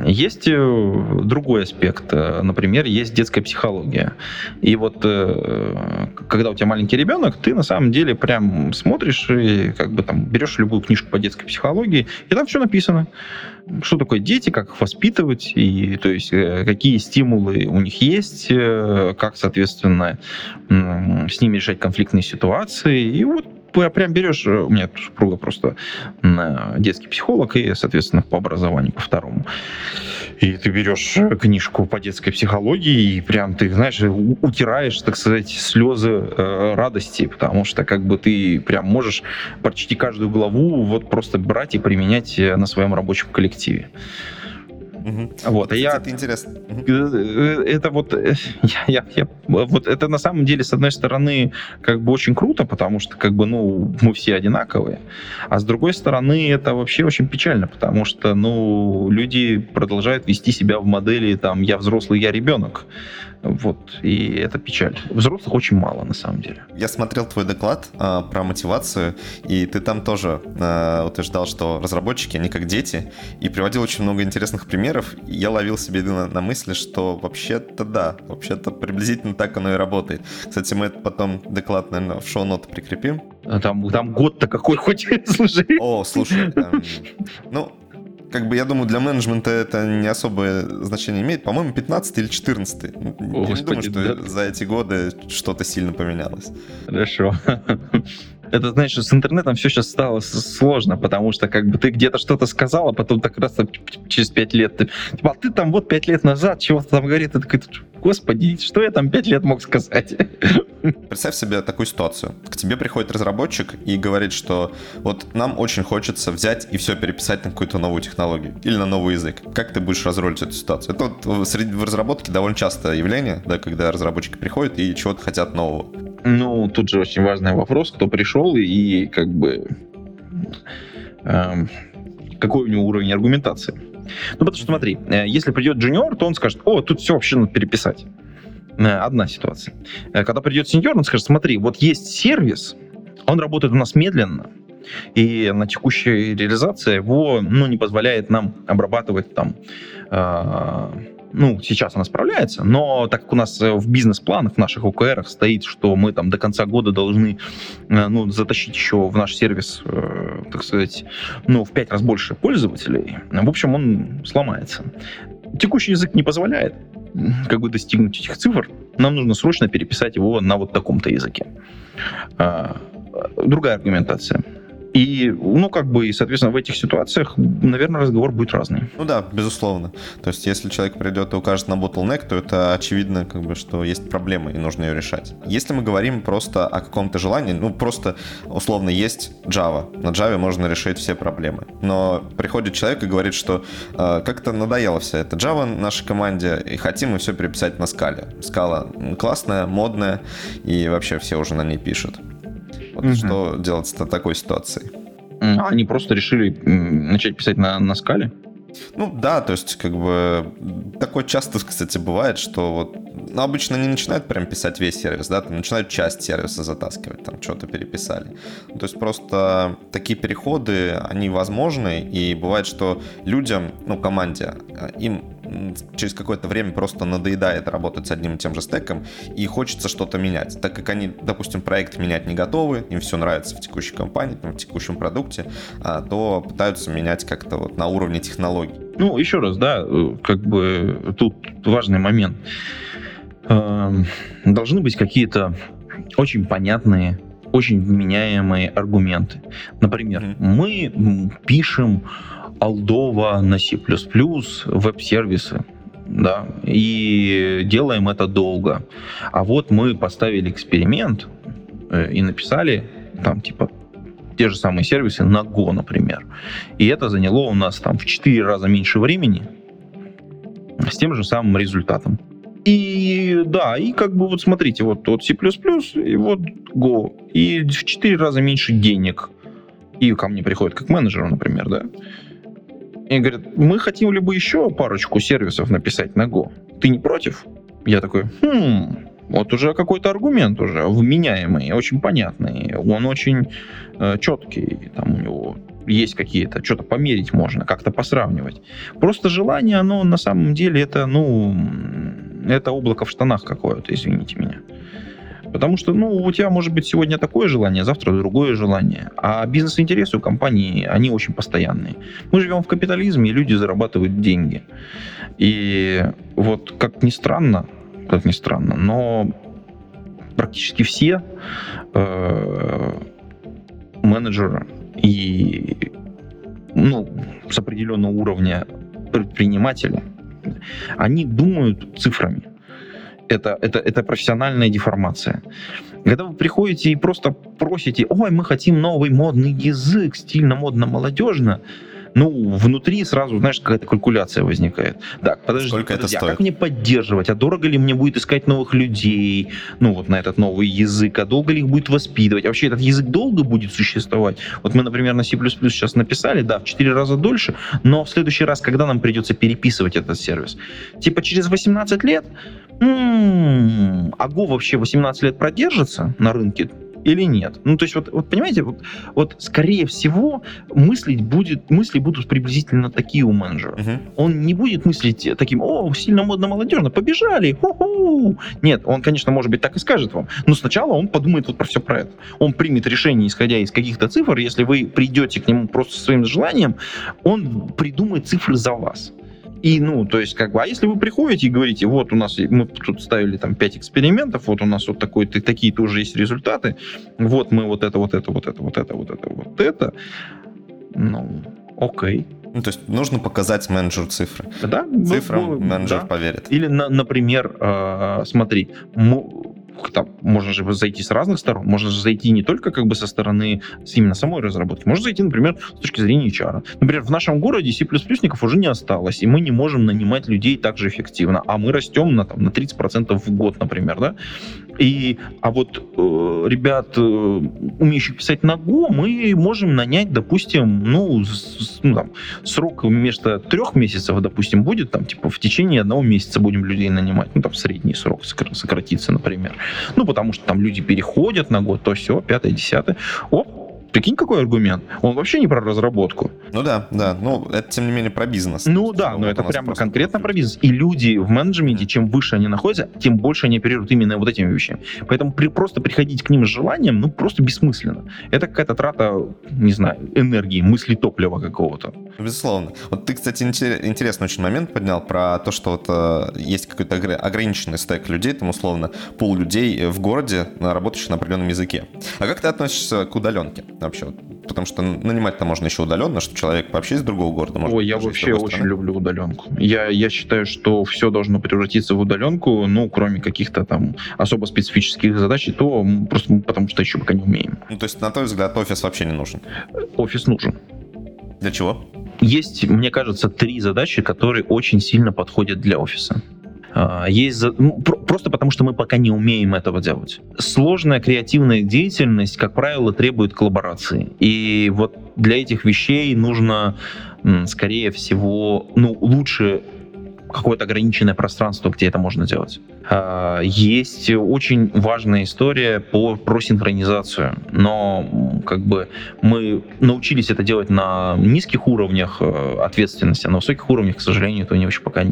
Есть э, другой аспект. Э, например, есть детская психология. И вот э, когда у тебя маленький ребенок, ты на самом деле прям смотришь и как бы там берешь любую книжку по детской психологии, и там все написано что такое дети, как их воспитывать, и то есть какие стимулы у них есть, как, соответственно, с ними решать конфликтные ситуации, и вот прям берешь, у меня супруга просто детский психолог и, соответственно, по образованию по второму. И ты берешь книжку по детской психологии и прям ты, знаешь, утираешь, так сказать, слезы э, радости, потому что как бы ты прям можешь почти каждую главу вот просто брать и применять э, на своем рабочем коллективе.
Угу. Вот, а я... Это интересно.
Угу. Это вот, э, я, я, я, вот это на самом деле, с одной стороны, как бы очень круто, потому что, как бы, ну, мы все одинаковые, а с другой стороны, это вообще очень печально, потому что, ну, люди продолжают вести себя в модели, там, я взрослый, я ребенок. Вот, и это печаль. Взрослых очень мало, на самом деле.
Я смотрел твой доклад а, про мотивацию, и ты там тоже а, утверждал, что разработчики, они как дети, и приводил очень много интересных примеров. Я ловил себе на, на мысли, что вообще-то да, вообще-то приблизительно так оно и работает. Кстати, мы это потом доклад, наверное, в шоу-ноты прикрепим.
А там, там год-то какой хоть, слушай.
О, слушай, эм, ну, как бы я думаю, для менеджмента это не особое значение имеет. По-моему, 15 или 14. О, я Господи, не думаю, что да? за эти годы что-то сильно поменялось.
Хорошо. Это, знаешь, с интернетом все сейчас стало сложно, потому что как бы ты где-то что-то сказал, а потом так раз через пять лет ты, типа, а ты там вот пять лет назад чего-то там говорит, и такой, господи, что я там пять лет мог сказать?
Представь себе такую ситуацию. К тебе приходит разработчик и говорит, что вот нам очень хочется взять и все переписать на какую-то новую технологию или на новый язык. Как ты будешь разрулить эту ситуацию? Это вот среди, в разработке довольно частое явление, да, когда разработчики приходят и чего-то хотят нового.
Ну, тут же очень важный вопрос, кто пришел и как бы... Эм, какой у него уровень аргументации. Ну, потому что смотри, э, если придет джуниор, то он скажет, о, тут все вообще надо переписать. Э, одна ситуация. Э, когда придет сеньор, он скажет, смотри, вот есть сервис, он работает у нас медленно, и на текущей реализации его ну, не позволяет нам обрабатывать там ну, сейчас она справляется, но так как у нас э, в бизнес-планах, в наших ОКРах стоит, что мы там до конца года должны, э, ну, затащить еще в наш сервис, э, так сказать, ну, в пять раз больше пользователей, в общем, он сломается. Текущий язык не позволяет как бы достигнуть этих цифр, нам нужно срочно переписать его на вот таком-то языке. А, другая аргументация – и, ну, как бы, и, соответственно, в этих ситуациях, наверное, разговор будет разный.
Ну да, безусловно. То есть, если человек придет и укажет на bottleneck, то это очевидно, как бы, что есть проблема, и нужно ее решать. Если мы говорим просто о каком-то желании, ну, просто, условно, есть Java. На Java можно решить все проблемы. Но приходит человек и говорит, что э, как-то надоело вся эта Java нашей команде, и хотим мы все переписать на скале. Скала классная, модная, и вообще все уже на ней пишут. Вот угу. что делать с такой ситуацией?
А они просто решили начать писать на, на скале?
Ну да, то есть как бы такое часто, кстати, бывает, что вот ну, обычно не начинают прям писать весь сервис, да, там начинают часть сервиса затаскивать, там что-то переписали. То есть просто такие переходы, они возможны, и бывает, что людям, ну, команде, э, им через какое-то время просто надоедает работать с одним и тем же стеком, и хочется что-то менять. Так как они, допустим, проект менять не готовы, им все нравится в текущей компании, в текущем продукте, а, то пытаются менять как-то вот на уровне технологий.
Ну, еще раз, да, э, как бы тут важный момент. Эм, должны быть какие-то очень понятные очень вменяемые аргументы. Например, mm-hmm. мы пишем алдово на C++, веб-сервисы, да, и делаем это долго. А вот мы поставили эксперимент э, и написали там типа те же самые сервисы на Go, например. И это заняло у нас там в 4 раза меньше времени с тем же самым результатом. И да, и как бы вот смотрите, вот, вот C++ и вот Go. И в 4 раза меньше денег. И ко мне приходит как менеджеру, например, да. И говорят, мы хотим либо еще парочку сервисов написать на Go. Ты не против? Я такой, хм, вот уже какой-то аргумент уже вменяемый, очень понятный. Он очень э, четкий. Там у него есть какие-то, что-то померить можно, как-то посравнивать. Просто желание, оно на самом деле это, ну, это облако в штанах какое-то, извините меня. Потому что, ну, у тебя может быть сегодня такое желание, завтра другое желание. А бизнес-интересы у компании, они очень постоянные. Мы живем в капитализме, и люди зарабатывают деньги. И вот, как ни странно, как ни странно, но практически все э, менеджеры и ну, с определенного уровня предприниматели, они думают цифрами. Это, это, это профессиональная деформация. Когда вы приходите и просто просите, ой, мы хотим новый модный язык, стильно, модно, молодежно, ну, внутри сразу, знаешь, какая-то калькуляция возникает. Так, подожди, Сколько подожди, это стоит? а как мне поддерживать? А дорого ли мне будет искать новых людей, ну, вот на этот новый язык? А долго ли их будет воспитывать? А вообще этот язык долго будет существовать? Вот мы, например, на C++ сейчас написали, да, в 4 раза дольше, но в следующий раз, когда нам придется переписывать этот сервис? Типа через 18 лет? М-м-м, а Go вообще 18 лет продержится на рынке? Или нет. Ну, то есть, вот, вот понимаете, вот, вот скорее всего мыслить будет, мысли будут приблизительно такие у менеджера. Uh-huh. Он не будет мыслить таким, о, сильно модно молодежно, побежали, ху-ху. Нет, он, конечно, может быть, так и скажет вам, но сначала он подумает вот про все про это. Он примет решение, исходя из каких-то цифр, если вы придете к нему просто своим желанием, он придумает цифры за вас. И, ну, то есть, как бы, а если вы приходите и говорите, вот у нас, мы тут ставили там 5 экспериментов, вот у нас вот такой, такие-то уже есть результаты, вот мы вот это, вот это, вот это, вот это, вот это, вот это, ну, окей.
Ну, то есть нужно показать менеджеру цифры.
Да.
Цифрам ну, менеджер да. поверит.
Или, на, например, э, смотри, там, можно же зайти с разных сторон, можно же зайти не только как бы со стороны именно самой разработки, можно зайти, например, с точки зрения HR. Например, в нашем городе C++ников уже не осталось, и мы не можем нанимать людей так же эффективно, а мы растем на, там, на 30% в год, например, да, и, а вот э, ребят, э, умеющих писать на Go, мы можем нанять, допустим, ну, с, ну там, срок вместо трех месяцев, допустим, будет там, типа, в течение одного месяца будем людей нанимать, ну, там, средний срок сократится, например. Ну, потому что там люди переходят на год, то все, пятое, десятое. Оп, Прикинь, какой аргумент? Он вообще не про разработку.
Ну да, да. Ну, это, тем не менее, про бизнес.
Ну да, но это прямо конкретно про бизнес. И люди в менеджменте, чем выше они находятся, тем больше они оперируют именно вот этими вещами. Поэтому при, просто приходить к ним с желанием, ну, просто бессмысленно. Это какая-то трата, не знаю, энергии, мысли топлива какого-то.
Безусловно. Вот ты, кстати, интересный очень момент поднял про то, что вот э, есть какой-то ограниченный стек людей, там, условно, пол людей в городе, работающих на определенном языке. А как ты относишься к удаленке? вообще? Потому что нанимать-то можно еще удаленно, что человек вообще из другого города может.
Ой, я вообще очень люблю удаленку. Я, я считаю, что все должно превратиться в удаленку, ну, кроме каких-то там особо специфических задач, и то просто потому что еще пока не умеем.
Ну, то есть, на твой взгляд, офис вообще не нужен?
Офис нужен.
Для чего?
Есть, мне кажется, три задачи, которые очень сильно подходят для офиса. А, есть ну, просто потому, что мы пока не умеем этого делать. Сложная креативная деятельность, как правило, требует коллаборации. И вот для этих вещей нужно, скорее всего, ну, лучше какое-то ограниченное пространство, где это можно делать. А, есть очень важная история по, про синхронизацию, но как бы мы научились это делать на низких уровнях э, ответственности, а на высоких уровнях, к сожалению, это не очень пока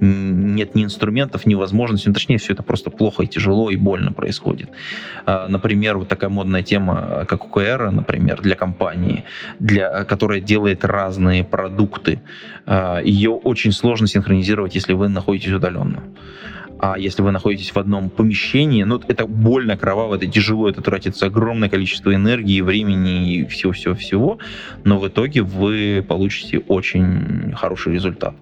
нет ни инструментов, ни возможностей, ну, точнее, все это просто плохо и тяжело и больно происходит. А, например, вот такая модная тема, как OKR, например, для компании, для, которая делает разные продукты, ее очень сложно синхронизировать, если вы находитесь удаленно. А если вы находитесь в одном помещении, ну, это больно, кроваво, это тяжело, это тратится огромное количество энергии, времени и всего-всего-всего, но в итоге вы получите очень хороший результат.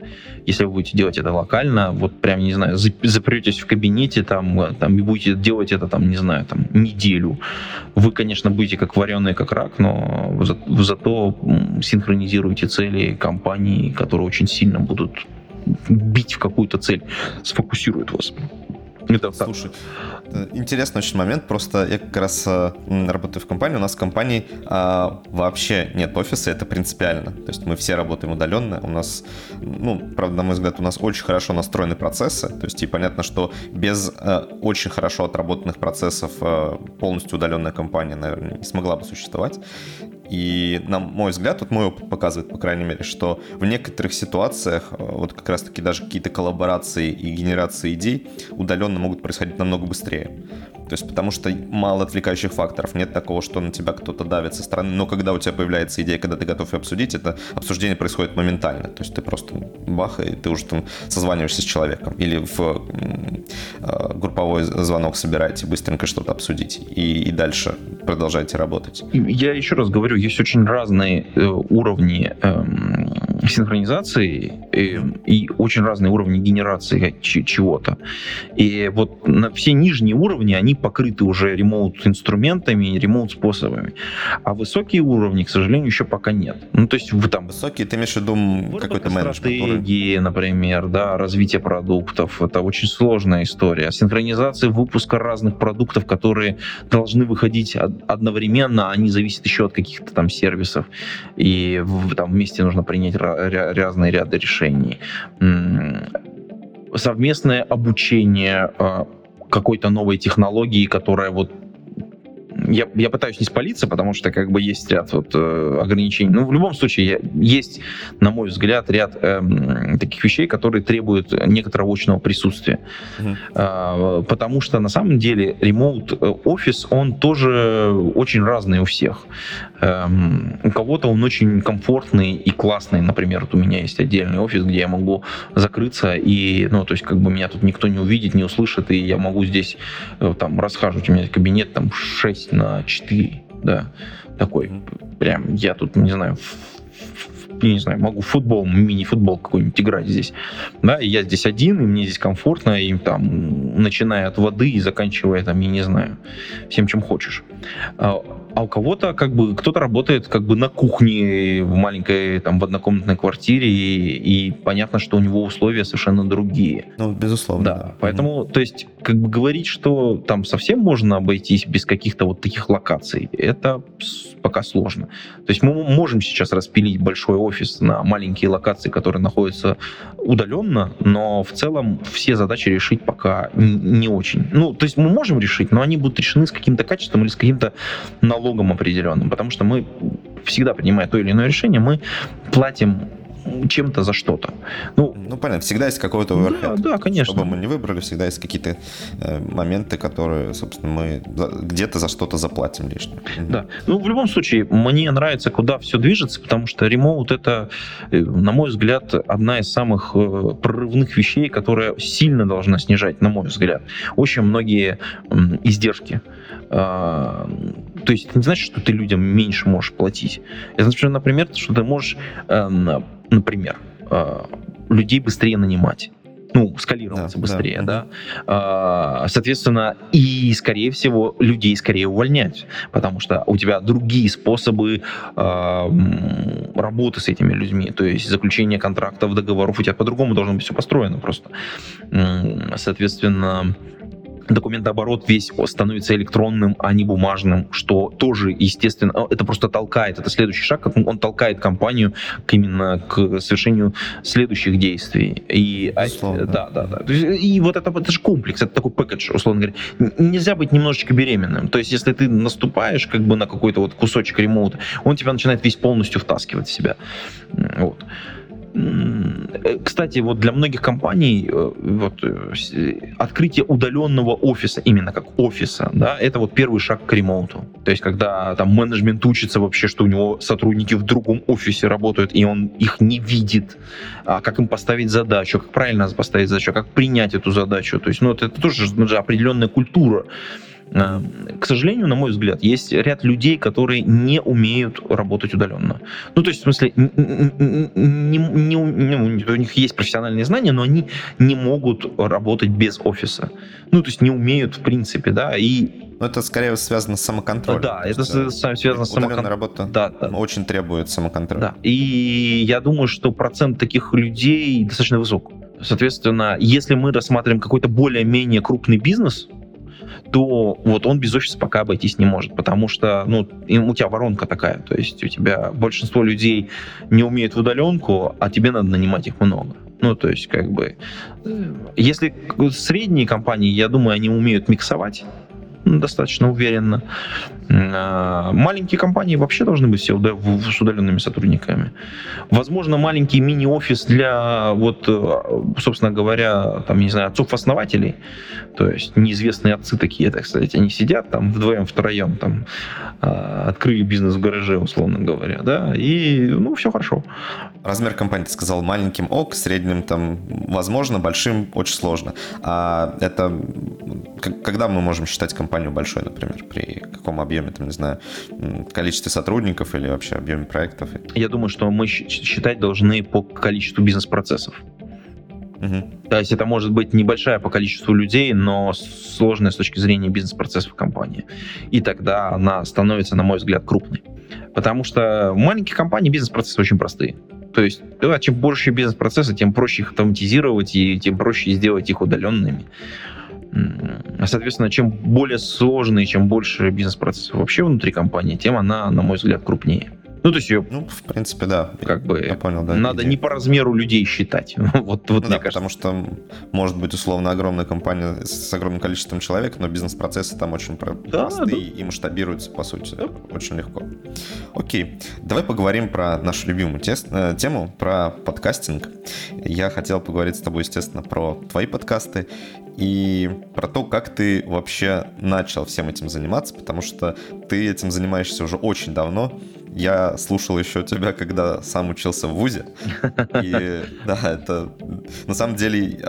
Если вы будете делать это локально, вот прям, не знаю, запретесь в кабинете там, там и будете делать это, там, не знаю, там, неделю, вы, конечно, будете как вареный, как рак, но за, зато синхронизируете цели компании, которые очень сильно будут бить в какую-то цель, сфокусирует вас.
Это Слушай, интересный очень момент. Просто я как раз э, работаю в компании. У нас в компании а, вообще нет офиса, это принципиально. То есть мы все работаем удаленно. У нас, ну, правда, на мой взгляд, у нас очень хорошо настроены процессы. То есть и понятно, что без а, очень хорошо отработанных процессов а, полностью удаленная компания, наверное, не смогла бы существовать. И, на мой взгляд, вот мой опыт показывает, по крайней мере, что в некоторых ситуациях э, вот как раз-таки даже какие-то коллаборации и генерации идей удаленно могут происходить намного быстрее. То есть потому что мало отвлекающих факторов. Нет такого, что на тебя кто-то давит со стороны. Но когда у тебя появляется идея, когда ты готов ее обсудить, это обсуждение происходит моментально. То есть ты просто бах, и ты уже там созваниваешься с человеком. Или в э, групповой звонок собираете быстренько что-то обсудить. И, и дальше продолжаете работать.
Я еще раз говорю, есть очень разные э, уровни э, синхронизации и, и очень разные уровни генерации чего-то. И вот на все нижние уровни, они покрыты уже ремоут-инструментами, ремоут-способами. А высокие уровни, к сожалению, еще пока нет. Ну, то есть вы там...
Высокие, ты имеешь в виду какой-то менеджмент?
Стратегии, например, да, развитие продуктов. Это очень сложная история. Синхронизация выпуска разных продуктов, которые должны выходить одновременно, они зависят еще от каких-то там сервисов. И там вместе нужно принять разные ряды решений. Совместное обучение а, какой-то новой технологии, которая вот я, я пытаюсь не спалиться, потому что как бы есть ряд вот, э, ограничений. Ну, в любом случае есть, на мой взгляд, ряд э, таких вещей, которые требуют некоторого очного присутствия. Mm-hmm. Э, потому что на самом деле ремоут э, он тоже очень разный у всех. Э, у кого-то он очень комфортный и классный. Например, вот у меня есть отдельный офис, где я могу закрыться и, ну, то есть как бы меня тут никто не увидит, не услышит, и я могу здесь э, там расхаживать. У меня кабинет там 6 на 4, да, такой, прям, я тут, не знаю, не знаю, могу футбол, мини-футбол какой-нибудь играть здесь, да, и я здесь один, и мне здесь комфортно, и там, начиная от воды и заканчивая там, я не знаю, всем, чем хочешь. А, у кого-то как бы кто-то работает как бы на кухне в маленькой там в однокомнатной квартире и, и понятно, что у него условия совершенно другие.
Ну безусловно.
Да, да. поэтому то есть как бы говорить, что там совсем можно обойтись без каких-то вот таких локаций, это пока сложно. То есть мы можем сейчас распилить большой офис на маленькие локации, которые находятся удаленно, но в целом все задачи решить пока не очень. Ну, то есть мы можем решить, но они будут решены с каким-то качеством или с каким-то налогом определенным, потому что мы всегда принимая то или иное решение, мы платим чем-то за что-то.
Ну, ну понятно, всегда есть какой-то
overhead. Да, да, конечно.
Что бы мы не выбрали, всегда есть какие-то э, моменты, которые, собственно, мы где-то за что-то заплатим лишнее.
Да. Ну, в любом случае, мне нравится, куда все движется, потому что ремоут это, э, на мой взгляд, одна из самых э, прорывных вещей, которая сильно должна снижать, на мой взгляд, очень многие издержки. Э, то есть это не значит, что ты людям меньше можешь платить. Это значит, например, что ты можешь э, например, э, людей быстрее нанимать ну, скалироваться да, быстрее, да. да. Соответственно, и, скорее всего, людей скорее увольнять, потому что у тебя другие способы работы с этими людьми, то есть заключение контрактов, договоров, у тебя по-другому должно быть все построено просто. Соответственно, документооборот весь становится электронным, а не бумажным, что тоже, естественно, это просто толкает, это следующий шаг, он толкает компанию к именно к совершению следующих действий. И, а, да, да, да. И вот это, это же комплекс, это такой пакетж, условно говоря. Нельзя быть немножечко беременным. То есть, если ты наступаешь как бы на какой-то вот кусочек ремоута, он тебя начинает весь полностью втаскивать в себя. Вот. Э, кстати, вот для многих компаний э, вот, э, открытие удаленного офиса, именно как офиса, да, это вот первый шаг к ремоуту. То есть, когда там менеджмент учится вообще, что у него сотрудники в другом офисе работают, и он их не видит, а как им поставить задачу, как правильно поставить задачу, как принять эту задачу. То есть, ну, это, это тоже определенная культура Э, к сожалению, на мой взгляд, есть ряд людей, которые не умеют работать удаленно. Ну, то есть, в смысле, не, не, не, у них есть профессиональные знания, но они не могут работать без офиса. Ну, то есть не умеют, в принципе, да, и
но это скорее связано с самоконтролем.
Да, это связано с самоконтролем.
работа да, да. очень требует самоконтроля.
Да. И я думаю, что процент таких людей достаточно высок. Соответственно, если мы рассматриваем какой-то более-менее крупный бизнес, то вот он без офиса пока обойтись не может, потому что ну, у тебя воронка такая, то есть у тебя большинство людей не умеют в удаленку, а тебе надо нанимать их много. Ну, то есть, как бы, э, если средние компании, я думаю, они умеют миксовать, достаточно уверенно. А, маленькие компании вообще должны быть все с удаленными сотрудниками. Возможно, маленький мини-офис для, вот, э, собственно говоря, там, не знаю, отцов-основателей, то есть неизвестные отцы такие, так сказать, они сидят там вдвоем, втроем, там, а, открыли бизнес в гараже, условно говоря, да, и, ну, все хорошо.
Размер компании, ты сказал, маленьким ок, средним там возможно, большим очень сложно. А это когда мы можем считать компанию большой, например, при каком объеме, там, не знаю, количестве сотрудников или вообще объеме проектов?
Я думаю, что мы считать должны по количеству бизнес-процессов. Угу. То есть это может быть небольшая по количеству людей, но сложная с точки зрения бизнес-процессов компании. И тогда она становится, на мой взгляд, крупной. Потому что в маленьких компаниях бизнес-процессы очень простые. То есть, да, чем больше бизнес-процессы, тем проще их автоматизировать и тем проще сделать их удаленными. Соответственно, чем более сложный, чем больше бизнес-процессов вообще внутри компании, тем она, на мой взгляд, крупнее.
Ну, то есть ее... Ну, в принципе, да.
Как бы я понял, да. Надо идея. не по размеру людей считать. вот, вот
ну, да, потому что может быть условно огромная компания с огромным количеством человек, но бизнес-процессы там очень да, простые да. и масштабируются, по сути, да. очень легко. Окей, давай поговорим про нашу любимую тес- э, тему, про подкастинг. Я хотел поговорить с тобой, естественно, про твои подкасты и про то, как ты вообще начал всем этим заниматься, потому что ты этим занимаешься уже очень давно, я слушал еще тебя, когда сам учился в ВУЗе. И да, это на самом деле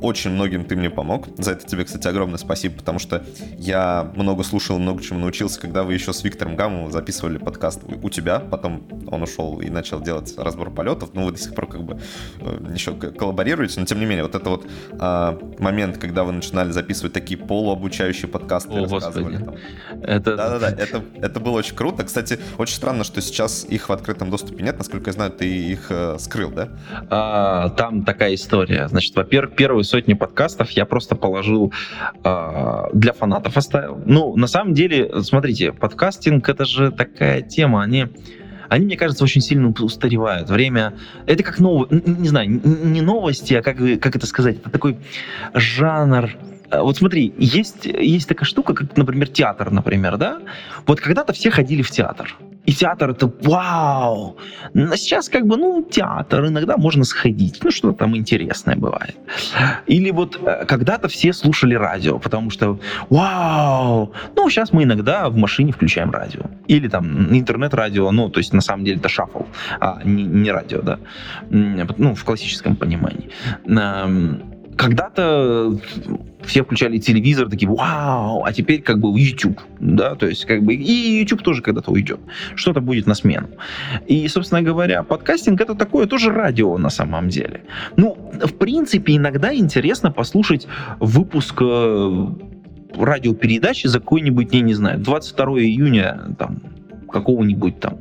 очень многим ты мне помог. За это тебе, кстати, огромное спасибо, потому что я много слушал, много чему научился, когда вы еще с Виктором Гамовым записывали подкаст у тебя, потом он ушел и начал делать разбор полетов. Ну, вы до сих пор как бы э, еще коллаборируете, но тем не менее, вот это вот а, момент, когда вы начинали записывать такие полуобучающие подкасты,
О, рассказывали.
Там. Это... Да-да-да, это, это было очень круто. Кстати, очень странно, что сейчас их в открытом доступе нет. Насколько я знаю, ты их э, скрыл, да?
А, там такая история. Значит, во-первых, первые сотни подкастов я просто положил а, для фанатов оставил. Ну, на самом деле, смотрите, подкастинг это же такая тема, они они, мне кажется, очень сильно устаревают. Время... Это как новое... Не знаю, не новости, а как, как это сказать? Это такой жанр Э, вот смотри, есть, есть такая штука, как, например, театр, например, да? Вот когда-то все ходили в театр. И театр это вау! А сейчас как бы, ну, театр, иногда можно сходить. Ну, что там интересное бывает. Или вот э, когда-то все слушали радио, потому что вау! Ну, сейчас мы иногда в машине включаем радио. Или там интернет-радио, ну, то есть на самом деле это шаффл, а не, не радио, да. Ну, в классическом понимании когда-то все включали телевизор, такие, вау, а теперь как бы YouTube, да, то есть как бы и YouTube тоже когда-то уйдет, что-то будет на смену. И, собственно говоря, подкастинг это такое тоже радио на самом деле. Ну, в принципе, иногда интересно послушать выпуск э, радиопередачи за какой-нибудь, я не знаю, 22 июня там какого-нибудь там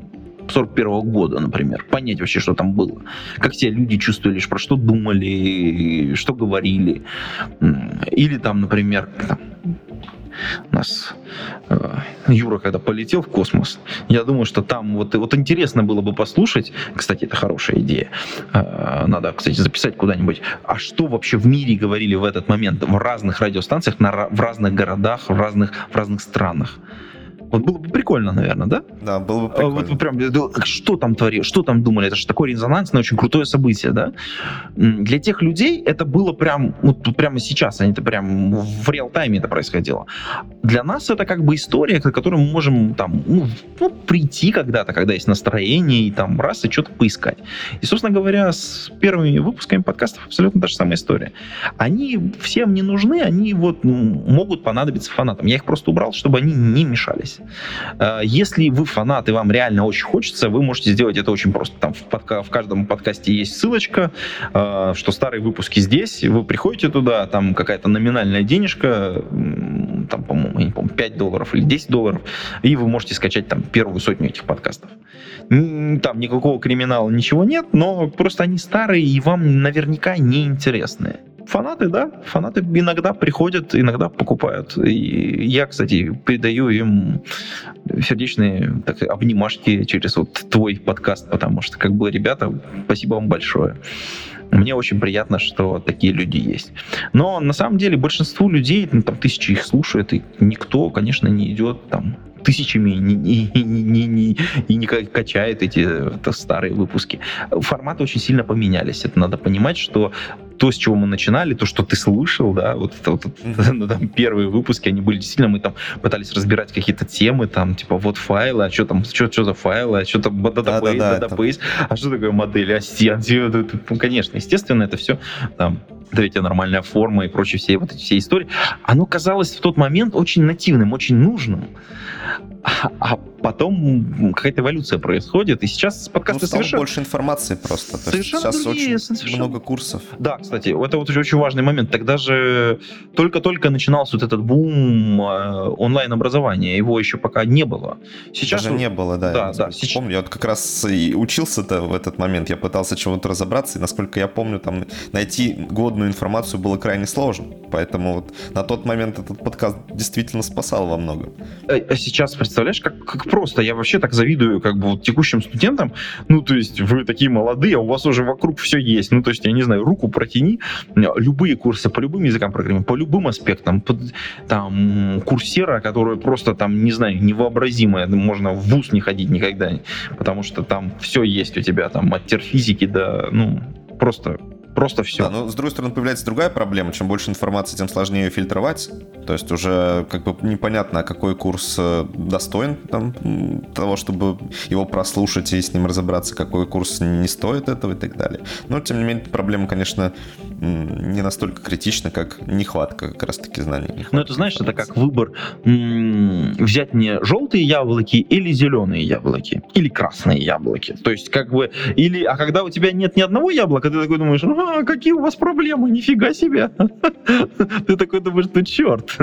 41 года, например, понять вообще, что там было. Как себя люди чувствовали, про что думали, что говорили. Или там, например, там, у нас э, Юра, когда полетел в космос, я думаю, что там вот, вот интересно было бы послушать, кстати, это хорошая идея, э, надо, кстати, записать куда-нибудь, а что вообще в мире говорили в этот момент в разных радиостанциях, на, в разных городах, в разных, в разных странах. Вот было бы прикольно, наверное, да?
Да, было бы прикольно.
Вот прям, что там творили, что там думали, это же такое резонансное, очень крутое событие, да? Для тех людей это было прям, вот прямо сейчас, они это прям в реал-тайме это происходило. Для нас это как бы история, к которой мы можем там, ну, ну прийти когда-то, когда есть настроение, и там раз, и что-то поискать. И, собственно говоря, с первыми выпусками подкастов абсолютно та же самая история. Они всем не нужны, они вот могут понадобиться фанатам. Я их просто убрал, чтобы они не мешались. Э, если вы фанат и вам реально очень хочется, вы можете сделать это очень просто. Там в, подка- в каждом подкасте есть ссылочка, э, что старые выпуски здесь, вы приходите туда, там какая-то номинальная денежка, там, по-моему, я не помню, 5 долларов или 10 долларов, и вы можете скачать там первую сотню этих подкастов. Там никакого криминала, ничего нет, но просто они старые и вам наверняка неинтересные. Фанаты, да, фанаты иногда приходят, иногда покупают. И я, кстати, передаю им сердечные так, обнимашки через вот твой подкаст, потому что, как бы, ребята, спасибо вам большое. Мне очень приятно, что такие люди есть. Но на самом деле большинству людей, ну, там тысячи их слушают, и никто, конечно, не идет там тысячами и не, не, и не качает эти старые выпуски. Форматы очень сильно поменялись. Это надо понимать, что то, с чего мы начинали, то, что ты слышал, да, вот, вот ну, там, первые выпуски, они были действительно, мы там пытались разбирать какие-то темы, там, типа, вот файлы, а что там, что, что за файлы, а что там, датабейс, да, да, да, а что такое модель, а ну, конечно, естественно, это все там третья нормальная форма и прочие все вот эти все истории, оно казалось в тот момент очень нативным, очень нужным. А, а потом какая-то эволюция происходит, и сейчас подкасты ну,
совершенно... больше информации просто. То
совершенно
сейчас
другие,
очень совершенно... много курсов.
Да, кстати, это вот очень важный момент. Тогда же только-только начинался вот этот бум э, онлайн-образования, его еще пока не было.
Сейчас Даже не было, да. Да, да. Сейчас... Помню, я вот как раз и учился-то в этот момент, я пытался чего-то разобраться, и насколько я помню, там найти годную информацию было крайне сложно. Поэтому вот на тот момент этот подкаст действительно спасал во многом.
А, а сейчас, представляешь, как, как просто. Я вообще так завидую как бы вот текущим студентам. Ну, то есть вы такие молодые, а у вас уже вокруг все есть. Ну, то есть, я не знаю, руку протяни. Любые курсы по любым языкам программирования, по любым аспектам. По, там, курсера, которая просто там, не знаю, невообразимая. Можно в ВУЗ не ходить никогда, потому что там все есть у тебя, там, от терфизики до, ну, просто просто все.
Да, но с другой стороны появляется другая проблема. Чем больше информации, тем сложнее ее фильтровать. То есть уже как бы непонятно, какой курс э, достоин там, того, чтобы его прослушать и с ним разобраться, какой курс не стоит этого и так далее. Но, тем не менее, проблема, конечно, не настолько критична, как нехватка как раз-таки знаний.
Ну, это, знаешь, это как выбор взять мне желтые яблоки или зеленые яблоки, или красные яблоки. То есть, как бы, или, а когда у тебя нет ни одного яблока, ты такой думаешь, а, какие у вас проблемы, нифига себе. Ты такой думаешь, ну черт.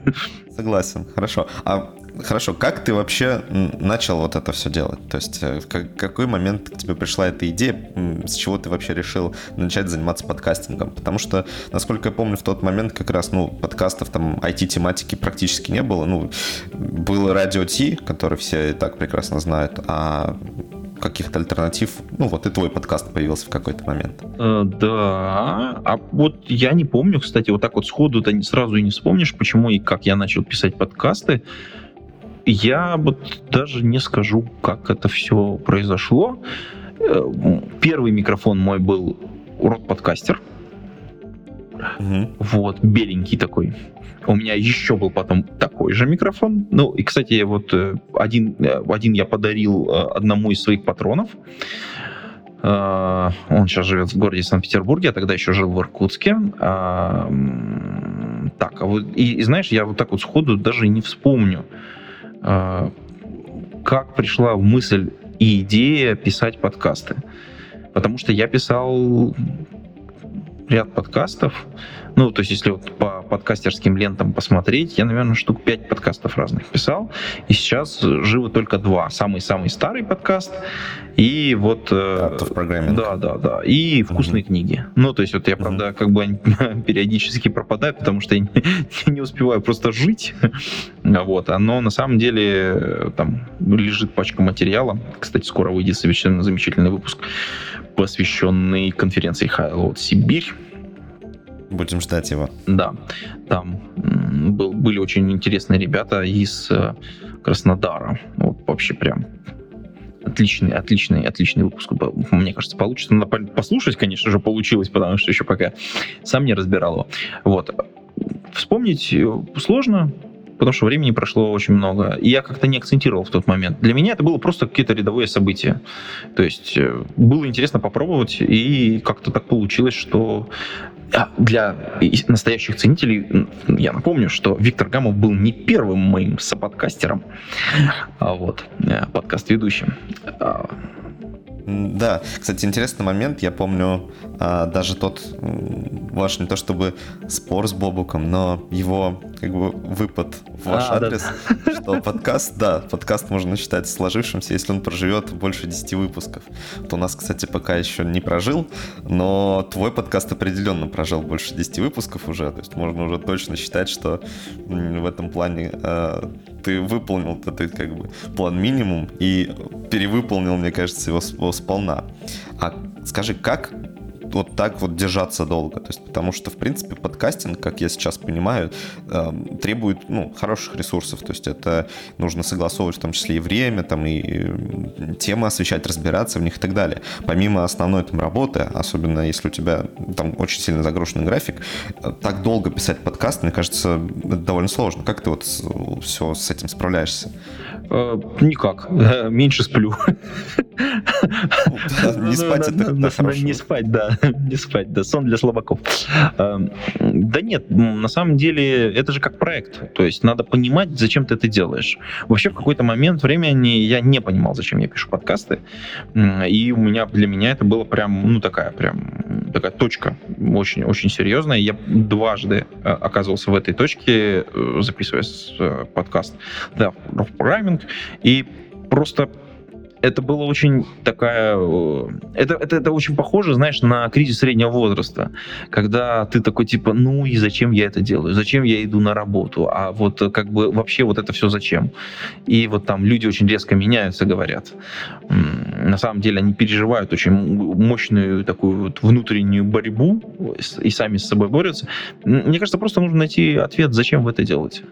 Согласен, хорошо. А хорошо, как ты вообще начал вот это все делать? То есть э, в какой момент к тебе пришла эта идея, с чего ты вообще решил начать заниматься подкастингом? Потому что, насколько я помню, в тот момент как раз, ну, подкастов там IT-тематики практически не было. Ну, было радио Ти, который все и так прекрасно знают, а каких-то альтернатив? Ну, вот и твой подкаст появился в какой-то момент.
Э, да, а вот я не помню, кстати, вот так вот сходу ты сразу и не вспомнишь, почему и как я начал писать подкасты. Я вот даже не скажу, как это все произошло. Э, первый микрофон мой был урод подкастер. Угу. Вот, беленький такой. У меня еще был потом такой же микрофон. Ну, и, кстати, вот э, один, э, один я подарил одному из своих патронов. Он сейчас живет в городе Санкт-Петербурге, а тогда еще жил в Иркутске. Так, а вот, и, и знаешь, я вот так вот сходу даже не вспомню, как пришла мысль и идея писать подкасты. Потому что я писал ряд подкастов. Ну, то есть, если вот по подкастерским лентам посмотреть, я, наверное, штук 5 подкастов разных писал. И сейчас живы только два. Самый-самый старый подкаст и вот...
Art of Programming.
Да, да, да. И вкусные mm-hmm. книги. Ну, то есть, вот я, правда, mm-hmm. как бы периодически пропадаю, потому что я не, не успеваю просто жить. вот. Но на самом деле там лежит пачка материала. Кстати, скоро выйдет совершенно замечательный выпуск посвященный конференции Highload Сибирь.
Будем ждать его.
Да, там был, были очень интересные ребята из э, Краснодара. Вот вообще прям отличный, отличный, отличный выпуск. Мне кажется, получится. Надо послушать, конечно же, получилось, потому что еще пока сам не разбирал его. Вот. Вспомнить э, сложно, потому что времени прошло очень много. И я как-то не акцентировал в тот момент. Для меня это было просто какие-то рядовые события. То есть э, было интересно попробовать, и как-то так получилось, что для настоящих ценителей я напомню, что Виктор Гамов был не первым моим соподкастером, а вот э, подкаст-ведущим. А,
да, кстати, интересный момент. Я помню а, даже тот ваш не то чтобы спор с Бобуком, но его как бы выпад в ваш а, адрес, да. что подкаст, да, подкаст можно считать сложившимся, если он проживет больше 10 выпусков. Вот у нас, кстати, пока еще не прожил, но твой подкаст определенно прожил больше 10 выпусков уже, то есть можно уже точно считать, что в этом плане э, ты выполнил этот как бы план минимум и перевыполнил, мне кажется, его, его сполна. А скажи, как вот так вот держаться долго. То есть, потому что, в принципе, подкастинг, как я сейчас понимаю, эм, требует ну, хороших ресурсов. То есть это нужно согласовывать в том числе и время, там, и темы освещать, разбираться в них и так далее. Помимо основной там работы, особенно если у тебя там очень сильно загруженный график, э, так долго писать подкаст, мне кажется, довольно сложно. Как ты вот все с этим справляешься?
Э, никак. Э, меньше сплю.
Не спать это
Не спать, да. Не спать, да. Сон для слабаков. Эм, да нет, на самом деле это же как проект. То есть надо понимать, зачем ты это делаешь. Вообще в какой-то момент времени я не понимал, зачем я пишу подкасты. И у меня, для меня это было прям, ну такая прям такая точка очень, очень серьезная. Я дважды э, оказывался в этой точке, записывая подкаст. Да, программинг маркетинг, и просто это было очень такая... Э, это, это, это очень похоже, знаешь, на кризис среднего возраста, когда ты такой типа, ну и зачем я это делаю? Зачем я иду на работу? А вот э, как бы вообще вот это все зачем? И вот там люди очень резко меняются, говорят. На самом деле они переживают очень мощную такую вот внутреннюю борьбу и сами с собой борются. Мне кажется, просто нужно найти ответ, зачем вы это делаете.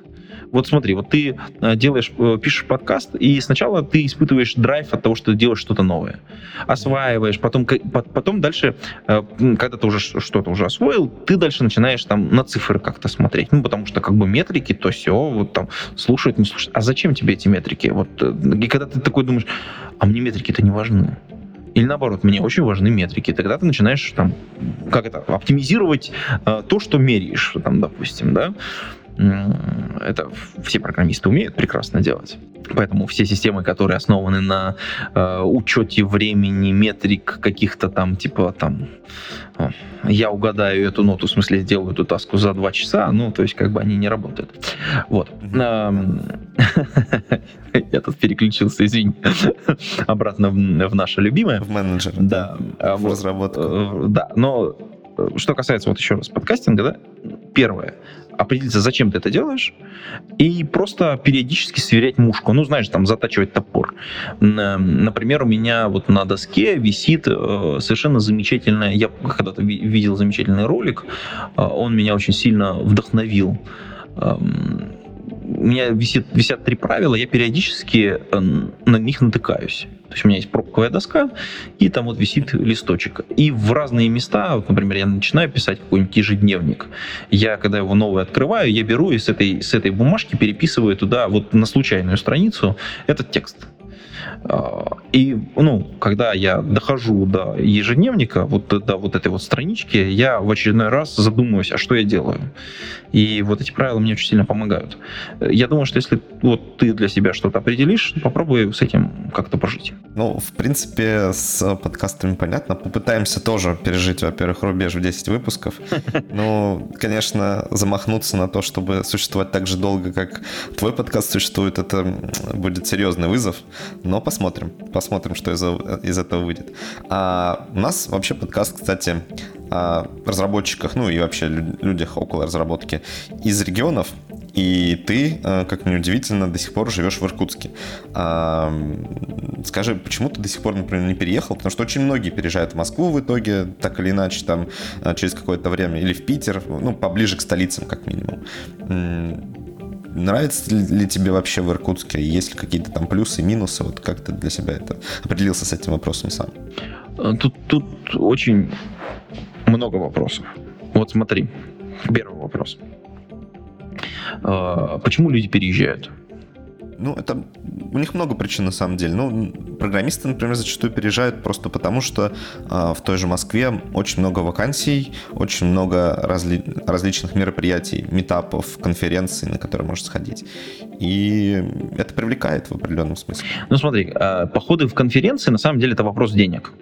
Вот смотри, вот ты э, делаешь, э, пишешь подкаст, и сначала ты испытываешь драйв от того, что ты делаешь что-то новое. Осваиваешь, потом, потом дальше, э, когда ты уже что-то уже освоил, ты дальше начинаешь там на цифры как-то смотреть. Ну, потому что как бы метрики, то все, вот там слушают, не слушают. А зачем тебе эти метрики? Вот, и когда ты такой думаешь, а мне метрики-то не важны. Или наоборот, мне очень важны метрики. Тогда ты начинаешь там, как это, оптимизировать э, то, что меряешь, там, допустим, да. Это все программисты умеют прекрасно делать. Поэтому все системы, которые основаны на э, учете времени, метрик каких-то там, типа там, я угадаю эту ноту, в смысле сделаю эту таску за два часа, ну, то есть как бы они не работают. Вот. Я тут переключился, извини, обратно в наше любимое.
В менеджер.
Да.
В разработку. Э,
да, но что касается вот еще раз подкастинга, да, первое, определиться, зачем ты это делаешь, и просто периодически сверять мушку. Ну, знаешь, там, затачивать топор. Например, у меня вот на доске висит э, совершенно замечательное... Я когда-то видел замечательный ролик, э, он меня очень сильно вдохновил у меня висит, висят три правила, я периодически э, на них натыкаюсь. То есть у меня есть пробковая доска, и там вот висит листочек. И в разные места, вот, например, я начинаю писать какой-нибудь ежедневник. Я, когда его новый открываю, я беру и с этой, с этой бумажки переписываю туда вот на случайную страницу этот текст. А, и, ну, когда я дохожу до ежедневника, вот до вот этой вот странички, я в очередной раз задумываюсь, а что я делаю. И вот эти правила мне очень сильно помогают. Я думаю, что если вот ты для себя что-то определишь, попробуй с этим как-то пожить.
Ну, в принципе, с подкастами понятно. Попытаемся тоже пережить, во-первых, рубеж в 10 выпусков. Ну, конечно, замахнуться на то, чтобы существовать так же долго, как твой подкаст существует, это будет серьезный вызов. Но посмотрим. Посмотрим, что из, из этого выйдет. А у нас вообще подкаст, кстати, о разработчиках, ну и вообще людях около разработки из регионов. И ты, э, как мне удивительно, до сих пор живешь в Иркутске. А, скажи, почему ты до сих пор, например, не переехал? Потому что очень многие переезжают в Москву в итоге, так или иначе, там, э, через какое-то время, или в Питер, ну, поближе к столицам, как минимум. Нравится ли тебе вообще в Иркутске? Есть ли какие-то там плюсы, минусы? Вот как ты для себя это определился с этим вопросом сам?
Э, тут, тут очень много вопросов. Вот смотри, первый вопрос. А, почему люди переезжают?
Ну, это у них много причин на самом деле. Ну, программисты, например, зачастую переезжают просто потому, что э, в той же Москве очень много вакансий, очень много разли различных мероприятий, метапов, конференций, на которые можно сходить. И это привлекает в определенном смысле.
Ну, смотри, э, походы в конференции на самом деле это вопрос денег.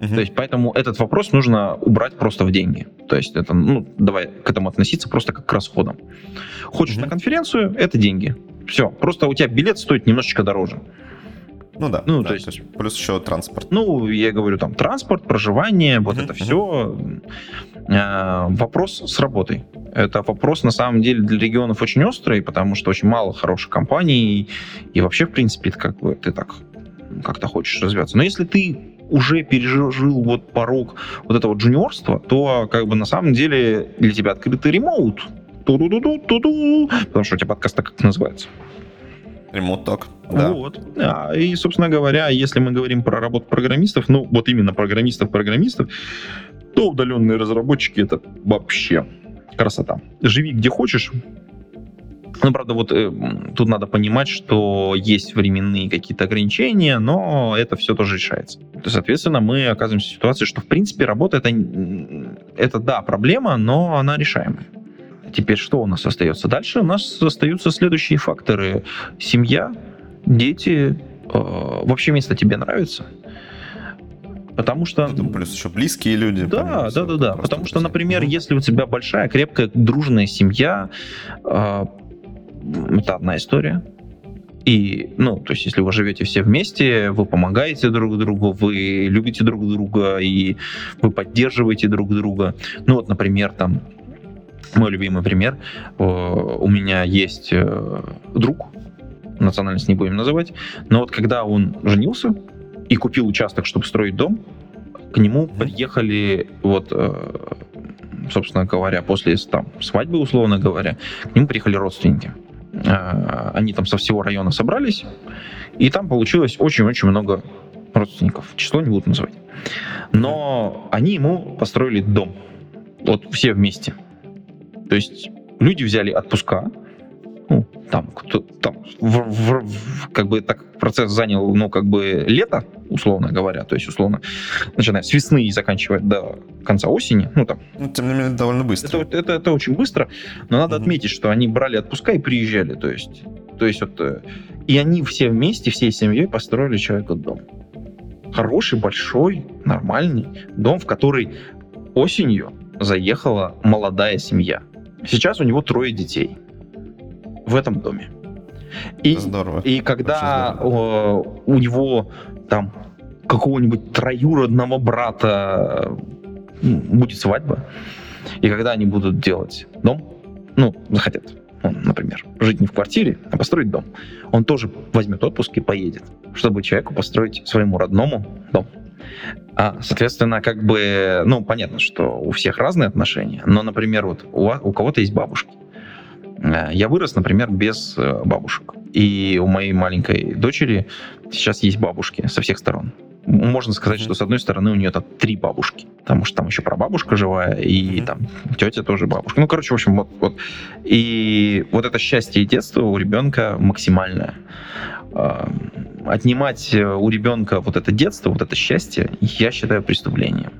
Угу. То есть, поэтому этот вопрос нужно убрать просто в деньги. То есть, это, ну, давай к этому относиться просто как к расходам. Хочешь угу. на конференцию, это деньги. Все. Просто у тебя билет стоит немножечко дороже.
Ну да. Ну, да, то, есть, то есть плюс еще транспорт.
Ну, я говорю, там, транспорт, проживание, вот uh это все. Uh, вопрос с работой. Это вопрос, на самом деле, для регионов очень острый, потому что очень мало хороших компаний, и, и вообще, в принципе, это как бы ты так как-то хочешь развиваться. Но если ты уже пережил вот порог вот этого джуниорства, то как бы на самом деле для тебя открытый ремоут. Ту-ду-ду-ду-ду-ду, потому что у тебя подкаст так как называется.
Ремонт так, да.
Вот. А, и, собственно говоря, если мы говорим про работу программистов, ну, вот именно программистов-программистов, то удаленные разработчики это вообще красота. Живи где хочешь, ну, правда, вот э, тут надо понимать, что есть временные какие-то ограничения, но это все тоже решается. Соответственно, мы оказываемся в ситуации, что, в принципе, работа это, это да, проблема, но она решаемая. Теперь что у нас остается? Дальше у нас остаются следующие факторы. Семья, дети, э, вообще место тебе нравится? Потому что...
Ну, плюс еще близкие люди.
Да, да, да, да. Потому что, например, если у тебя большая, крепкая, дружная семья, э, это одна история. И, ну, то есть, если вы живете все вместе, вы помогаете друг другу, вы любите друг друга, и вы поддерживаете друг друга. Ну, вот, например, там, мой любимый пример, э, у меня есть э, друг, национальность не будем называть, но вот когда он женился и купил участок, чтобы строить дом, к нему приехали вот э, собственно говоря, после там, свадьбы, условно говоря, к нему приехали родственники они там со всего района собрались, и там получилось очень-очень много родственников. Число не буду называть. Но они ему построили дом. Вот все вместе. То есть люди взяли отпуска, ну, там, кто, там в, в, в, как бы так процесс занял, ну, как бы лето, условно говоря, то есть, условно, начиная с весны и заканчивая до конца осени, ну, там.
Ну, тем не менее, довольно быстро.
Это, это, это очень быстро, но надо mm-hmm. отметить, что они брали отпуска и приезжали, то есть, то есть, вот, э, и они все вместе, всей семьей построили человеку дом. Хороший, большой, нормальный дом, в который осенью заехала молодая семья. Сейчас у него трое детей в этом доме. И,
здорово.
И когда здорово. у него там какого-нибудь троюродного брата будет свадьба, и когда они будут делать дом, ну, захотят, он, например, жить не в квартире, а построить дом, он тоже возьмет отпуск и поедет, чтобы человеку построить своему родному дом. А, соответственно, как бы, ну, понятно, что у всех разные отношения, но, например, вот у, у кого-то есть бабушки, Э, я вырос, например, без э, бабушек. И у моей маленькой дочери сейчас есть бабушки со всех сторон. Можно сказать, что с одной стороны у нее там три бабушки, потому что там еще прабабушка живая, и там тетя тоже бабушка. Ну, короче, в общем, вот, вот. И вот это счастье и детство у ребенка максимальное. Отнимать э, у ребенка вот это детство, вот это счастье, я считаю преступлением.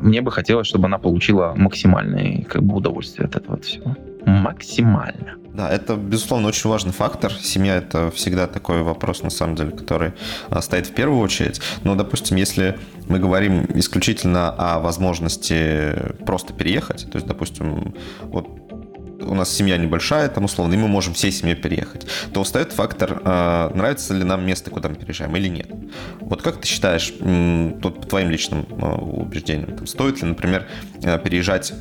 Мне бы хотелось, чтобы она получила максимальное как бы, удовольствие от этого всего максимально.
Да, это, безусловно, очень важный фактор. Семья — это всегда такой вопрос, на самом деле, который а, стоит в первую очередь. Но, допустим, если мы говорим исключительно о возможности просто переехать, то есть, допустим, вот у нас семья небольшая, там условно, и мы можем всей семьей переехать, то встает фактор, э, нравится ли нам место, куда мы переезжаем или нет. Вот как ты считаешь, тут по твоим личным э, убеждениям, там, стоит ли, например, э, переезжать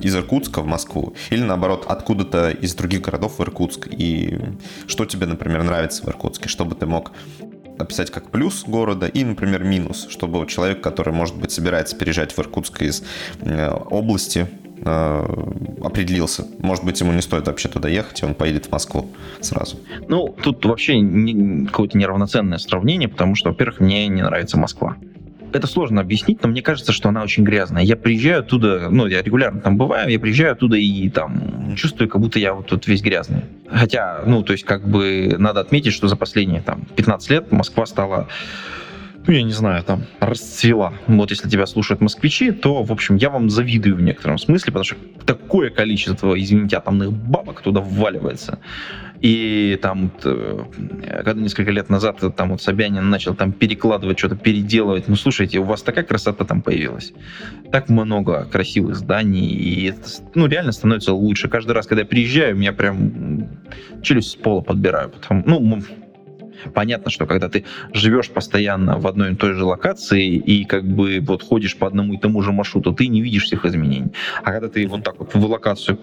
из Иркутска в Москву или наоборот откуда-то из других городов в Иркутск? И что тебе, например, нравится в Иркутске, чтобы ты мог описать как плюс города и, например, минус, чтобы человек, который, может быть, собирается переезжать в Иркутск из области, определился. Может быть, ему не стоит вообще туда ехать, и он поедет в Москву сразу.
Ну, тут вообще не, какое-то неравноценное сравнение, потому что, во-первых, мне не нравится Москва. Это сложно объяснить, но мне кажется, что она очень грязная. Я приезжаю оттуда, ну, я регулярно там бываю, я приезжаю оттуда и там чувствую, как будто я вот тут весь грязный. Хотя, ну, то есть, как бы надо отметить, что за последние там 15 лет Москва стала ну, я не знаю, там, расцвела. Вот если тебя слушают москвичи, то, в общем, я вам завидую в некотором смысле, потому что такое количество, извините, атомных бабок туда вваливается. И там, э, когда несколько лет назад там вот Собянин начал там перекладывать, что-то переделывать, ну, слушайте, у вас такая красота там появилась. Так много красивых зданий, и это, ну, реально становится лучше. Каждый раз, когда я приезжаю, меня прям челюсть с пола подбираю. Потому, ну, Понятно, что когда ты живешь постоянно в одной и той же локации и как бы вот ходишь по одному и тому же маршруту, ты не видишь всех изменений. А когда ты вот так вот в локацию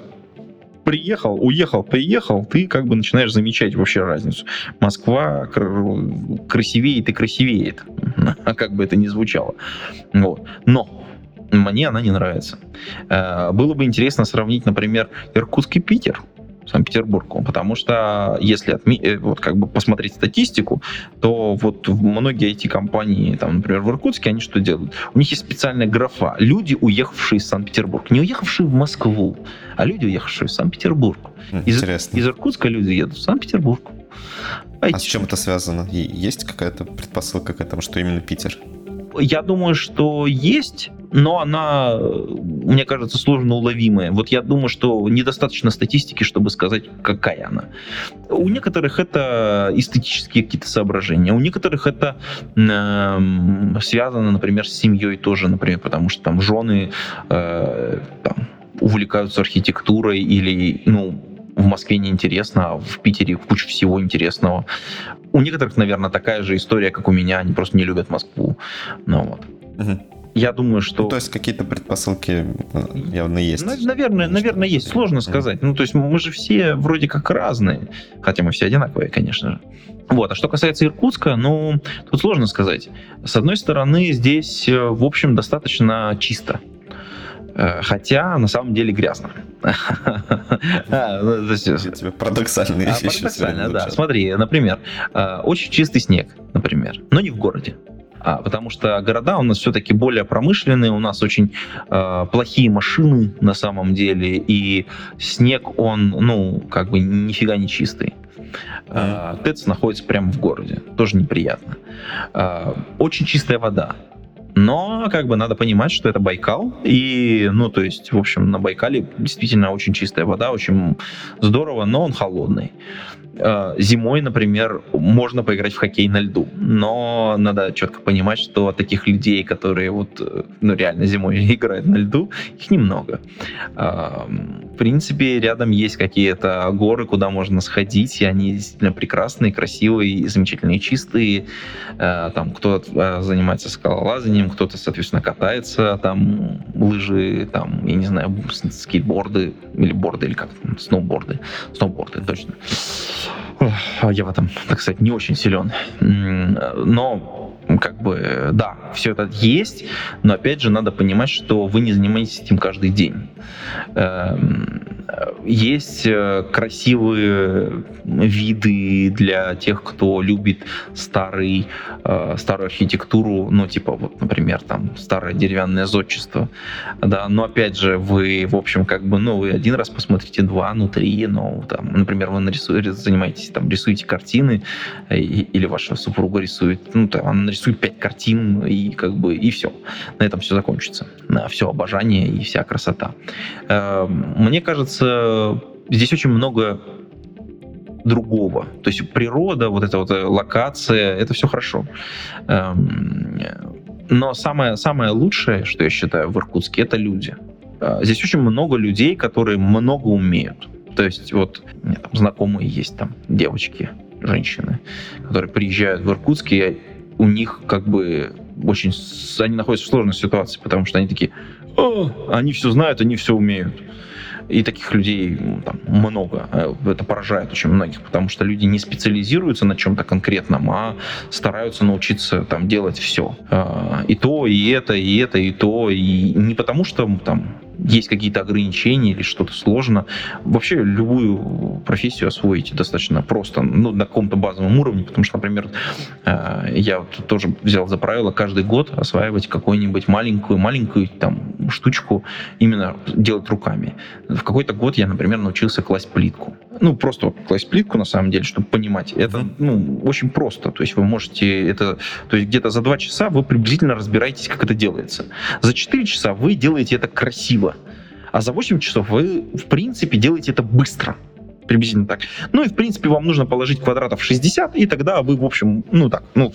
приехал, уехал, приехал, ты как бы начинаешь замечать вообще разницу. Москва красивеет и красивеет, а как бы это ни звучало. Вот. Но мне она не нравится. Э, было бы интересно сравнить, например, Иркутск и Питер. Санкт-Петербургу, потому что если отми- э, вот как бы посмотреть статистику, то вот многие IT-компании, там, например, в Иркутске, они что делают? У них есть специальная графа «Люди, уехавшие из Санкт-Петербурга». Не уехавшие в Москву, а люди, уехавшие в Санкт-Петербург. Из, из Иркутска люди едут в Санкт-Петербург.
А с чем это связано? Есть какая-то предпосылка к этому, что именно Питер?
Я думаю, что есть, но она, мне кажется, сложно уловимая. Вот я думаю, что недостаточно статистики, чтобы сказать, какая она. У некоторых это эстетические какие-то соображения, у некоторых это э, связано, например, с семьей тоже, например, потому что там жены э, там, увлекаются архитектурой или, ну, в Москве неинтересно, а в Питере куча всего интересного. У некоторых, наверное, такая же история, как у меня, они просто не любят Москву. Ну вот. Угу. Я думаю, что... Ну,
то есть какие-то предпосылки э, явно есть.
Наверное, наверное, есть. Сложно сказать. Ну, то есть мы же все вроде как разные. Хотя мы все одинаковые, конечно же. Вот. А что касается Иркутска, ну, тут сложно сказать. С одной стороны, здесь, э, в общем, достаточно чисто. Э, хотя на самом деле грязно.
А, ну, тебе парадоксальные а, вещи.
Парадоксально, да. Смотри, например, э, очень чистый снег, например, но не в городе. А, потому что города у нас все-таки более промышленные, у нас очень э, плохие машины на самом деле, и снег, он, ну, как бы нифига не чистый. Э, ТЭЦ находится прямо в городе, тоже неприятно. Э, очень чистая вода. Но как бы надо понимать, что это Байкал. И, ну, то есть, в общем, на Байкале действительно очень чистая вода, очень здорово, но он холодный. Э, зимой, например, можно поиграть в хоккей на льду, но надо четко понимать, что таких людей, которые вот, э, ну, реально зимой играют на льду, их немного. Э, в принципе, рядом есть какие-то горы, куда можно сходить, и они действительно прекрасные, красивые, замечательные, чистые. Там кто-то занимается скалолазанием, кто-то, соответственно, катается, там лыжи, там, я не знаю, скейтборды или борды, или как сноуборды. Сноуборды, точно. Я в этом, так сказать, не очень силен. Но как бы, да, все это есть, но опять же надо понимать, что вы не занимаетесь этим каждый день. Эм, есть э, красивые виды для тех, кто любит старый, э, старую архитектуру, ну, типа, вот, например, там, старое деревянное зодчество, да, но, опять же, вы, в общем, как бы, ну, вы один раз посмотрите, два, ну, три, ну, там, например, вы нарисуете, занимаетесь, там, рисуете картины, э, или ваша супруга рисует, ну, там, она нарисует пять картин, и, как бы, и все. На этом все закончится. На все обожание и вся красота. Мне кажется, здесь очень много другого. То есть природа, вот эта вот э, локация, это все хорошо. Эм, но самое, самое лучшее, что я считаю в Иркутске, это люди. Э, здесь очень много людей, которые много умеют. То есть вот знакомые есть там девочки, женщины, которые приезжают в Иркутск, и у них как бы очень... Они находятся в сложной ситуации, потому что они такие, О, они все знают, они все умеют. И таких людей там, много. Э, это поражает очень многих, потому что люди не специализируются на чем-то конкретном, а стараются научиться там, делать все. Э, и то, и это, и это, и то. И не потому что там есть какие-то ограничения или что-то сложно. Вообще любую профессию освоить достаточно просто, ну, на каком-то базовом уровне, потому что, например, э, я вот тоже взял за правило каждый год осваивать какую-нибудь маленькую-маленькую там штучку именно делать руками. В какой-то год я, например, научился класть плитку. Ну, просто класть плитку, на самом деле, чтобы понимать. Это, ну, очень просто. То есть вы можете это... То есть где-то за два часа вы приблизительно разбираетесь, как это делается. За четыре часа вы делаете это красиво. А за 8 часов вы, в принципе, делаете это быстро приблизительно так. Ну и, в принципе, вам нужно положить квадратов 60, и тогда вы, в общем, ну так, ну,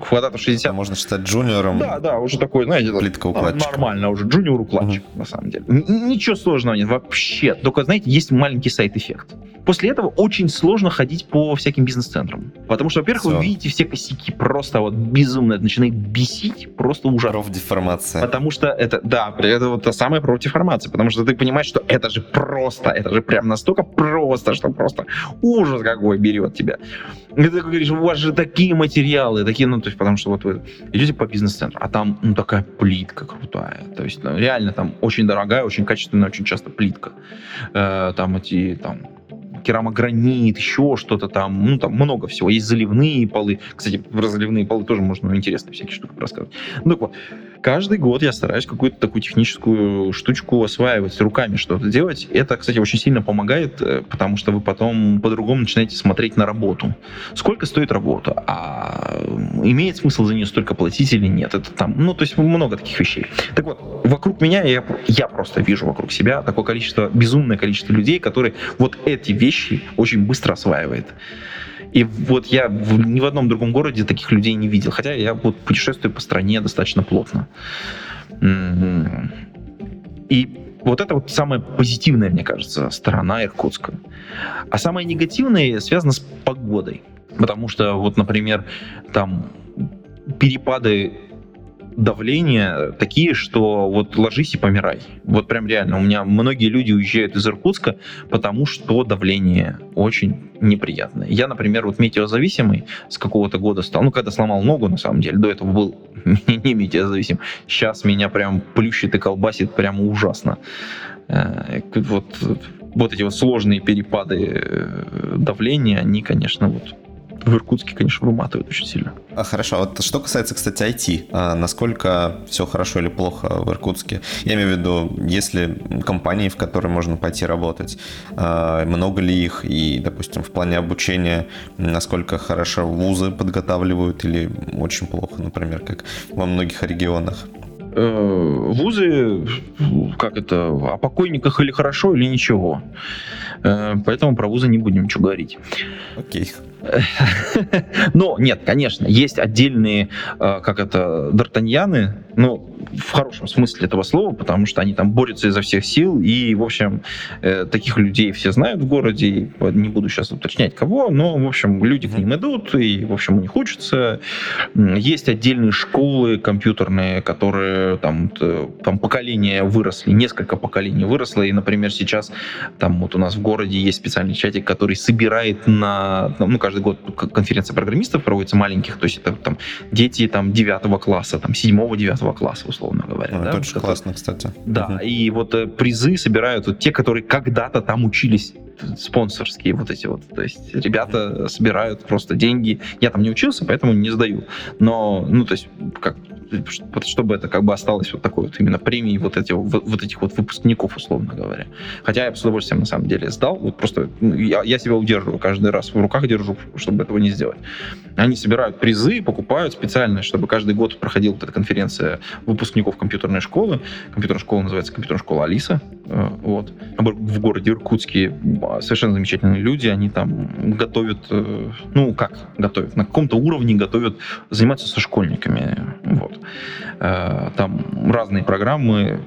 квадратов 60. А
можно считать джуниором.
Да, да, уже такой, знаете,
плитка укладчик.
Нормально уже, джуниор-укладчик, угу. на самом деле. Ничего сложного нет вообще. Только, знаете, есть маленький сайт-эффект. После этого очень сложно ходить по всяким бизнес-центрам. Потому что, во-первых, Все. вы видите все косяки просто вот безумно. Это начинает бесить просто ужасно.
Профдеформация.
Потому что это, да, это вот та самая профдеформация. Потому что ты понимаешь, что это же просто, это же прям настолько просто, что просто ужас какой берет тебя. И ты говоришь, у вас же такие материалы, такие, ну, то есть, потому что вот вы идете по бизнес-центру, а там, ну, такая плитка крутая. То есть, ну, реально там очень дорогая, очень качественная, очень часто плитка. Э, там эти, там, керамогранит, еще что-то там, ну, там много всего. Есть заливные полы. Кстати, про заливные полы тоже можно ну, интересные всякие штуки рассказывать. Ну, так вот, каждый год я стараюсь какую-то такую техническую штучку осваивать, руками что-то делать. Это, кстати, очень сильно помогает, э, потому что вы потом по-другому начинаете смотреть на работу. Сколько стоит работа? А имеет смысл за нее столько платить или нет? Это там, ну, то есть много таких вещей. Так вот, вокруг меня я, я просто вижу вокруг себя такое количество, безумное количество людей, которые вот эти вещи очень быстро осваивают. И вот я ни в одном другом городе таких людей не видел. Хотя я вот путешествую по стране достаточно плотно. И вот это вот самая позитивная, мне кажется, сторона Иркутска. А самая негативная связана с погодой. Потому что, вот, например, там перепады давления такие, что вот ложись и помирай. Вот прям реально. У меня многие люди уезжают из Иркутска, потому что давление очень неприятное. Я, например, вот метеозависимый с какого-то года стал, ну, когда сломал ногу, на самом деле, до этого был не метеозависим. Сейчас меня прям плющит и колбасит прямо ужасно. Э, вот, вот эти вот сложные перепады э, давления, они, конечно, вот в Иркутске, конечно, выматывают очень сильно.
А, хорошо. Вот что касается, кстати, IT, а насколько все хорошо или плохо в Иркутске? Я имею в виду, есть ли компании, в которые можно пойти работать, а, много ли их, и, допустим, в плане обучения, насколько хорошо вузы подготавливают или очень плохо, например, как во многих регионах?
Э, вузы, как это, о покойниках или хорошо, или ничего. Э, поэтому про вузы не будем ничего говорить.
Окей.
Но нет, конечно, есть отдельные, э, как это, д'Артаньяны, ну, в хорошем смысле этого слова, потому что они там борются изо всех сил, и, в общем, э, таких людей все знают в городе, не буду сейчас уточнять кого, но, в общем, люди к ним идут, и, в общем, у них учатся. Есть отдельные школы компьютерные, которые там, там поколения выросли, несколько поколений выросло, и, например, сейчас там вот у нас в городе есть специальный чатик, который собирает на, ну, каждый год конференция программистов проводится маленьких, то есть это там дети там девятого класса, там седьмого, девятого класса, условно говоря.
Ну, да? Это очень вот классно, кстати.
Да, угу. и вот э, призы собирают вот те, которые когда-то там учились спонсорские вот эти вот. То есть ребята собирают просто деньги. Я там не учился, поэтому не сдаю. Но, ну, то есть, как чтобы это как бы осталось вот такой вот именно премией вот, эти, вот этих вот выпускников, условно говоря. Хотя я бы с удовольствием на самом деле сдал, вот просто ну, я, я себя удерживаю каждый раз, в руках держу, чтобы этого не сделать. Они собирают призы, покупают специально, чтобы каждый год проходила вот эта конференция выпускников компьютерной школы. Компьютерная школа называется компьютерная школа Алиса. Э, вот. В городе Иркутске совершенно замечательные люди, они там готовят, э, ну как готовят, на каком-то уровне готовят, занимаются со школьниками, вот. Э, там разные программы,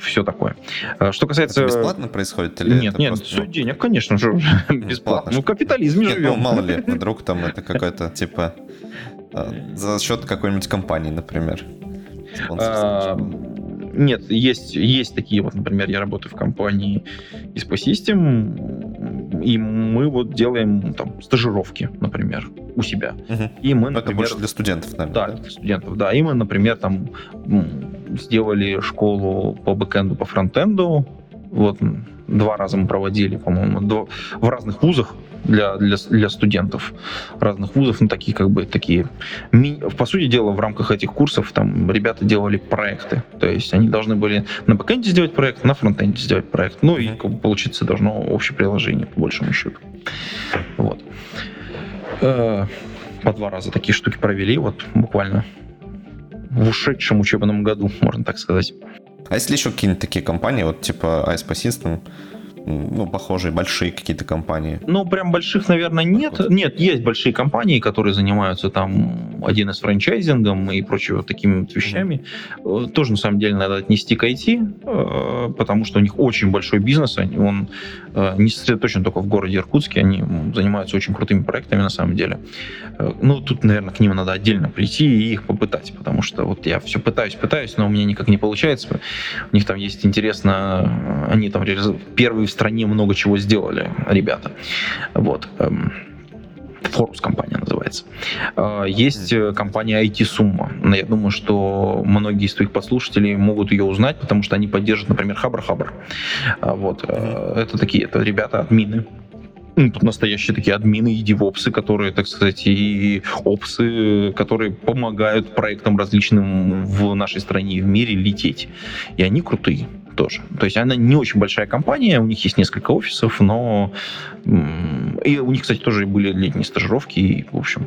все такое. Э, что касается...
Это бесплатно происходит? Или
нет, нет, просто... все денег, конечно же, бесплатно. Ну, в капитализме нет, живем. Ну,
мало ли, вдруг там это какой-то, типа, за счет какой-нибудь компании, например.
Нет, есть, есть такие вот, например, я работаю в компании ISPO System, и мы вот делаем там стажировки, например, у себя.
Угу. И мы, например... Это больше для студентов, наверное,
да? Да, для студентов, да. И мы, например, там сделали школу по бэкэнду, по фронтенду, вот два раза мы проводили, по-моему, в разных вузах для, для, для студентов разных вузов, ну, такие как бы такие... По сути дела, в рамках этих курсов там ребята делали проекты. То есть они должны были на бэкэнде сделать проект, на фронтенде сделать проект. Ну, и как бы, получиться должно общее приложение, по большому счету. Вот. Э, по два раза такие штуки провели, вот буквально в ушедшем учебном году, можно так сказать.
А если еще какие-нибудь такие компании, вот типа ISP System, ну, похожие, большие какие-то компании?
Ну, прям больших, наверное, нет. Вот. Нет, есть большие компании, которые занимаются там один из франчайзингом и прочими вот такими вот вещами. Mm-hmm. Тоже, на самом деле, надо отнести к IT, э, потому что у них очень большой бизнес, он э, не сосредоточен только в городе Иркутске, они занимаются очень крутыми проектами, на самом деле. Ну, тут, наверное, к ним надо отдельно прийти и их попытать, потому что вот я все пытаюсь, пытаюсь, но у меня никак не получается. У них там есть интересно, они там первые стране много чего сделали ребята. Вот. Форус эм, компания называется. Э, есть э, компания IT Сумма. Я думаю, что многие из твоих подслушателей могут ее узнать, потому что они поддерживают, например, Хабр Хабр. Э, вот. Это такие, это ребята админы, ну, тут настоящие такие админы и девопсы, которые, так сказать, и опсы, которые помогают проектам различным в нашей стране и в мире лететь. И они крутые тоже. То есть она не очень большая компания, у них есть несколько офисов, но... И у них, кстати, тоже были летние стажировки, и, в общем,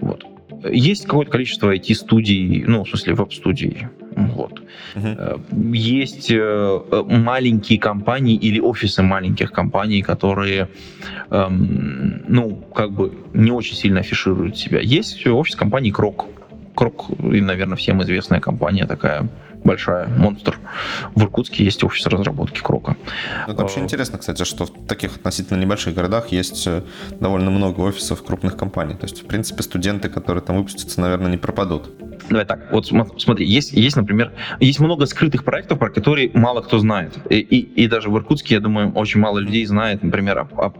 вот. Есть какое-то количество IT-студий, ну, в смысле, веб-студий, вот. Uh-huh. Есть э, маленькие компании или офисы маленьких компаний, которые, эм, ну, как бы не очень сильно афишируют себя. Есть офис компании Крок. Крок, наверное, всем известная компания такая большая, монстр. В Иркутске есть офис разработки Крока.
Это вообще а, интересно, кстати, что в таких относительно небольших городах есть э, довольно много офисов крупных компаний. То есть, в принципе, студенты, которые там выпустятся, наверное, не пропадут.
Давай так, вот смотри, есть, есть, например, есть много скрытых проектов, про которые мало кто знает. И, и, и даже в Иркутске, я думаю, очень мало людей знает, например, о, о,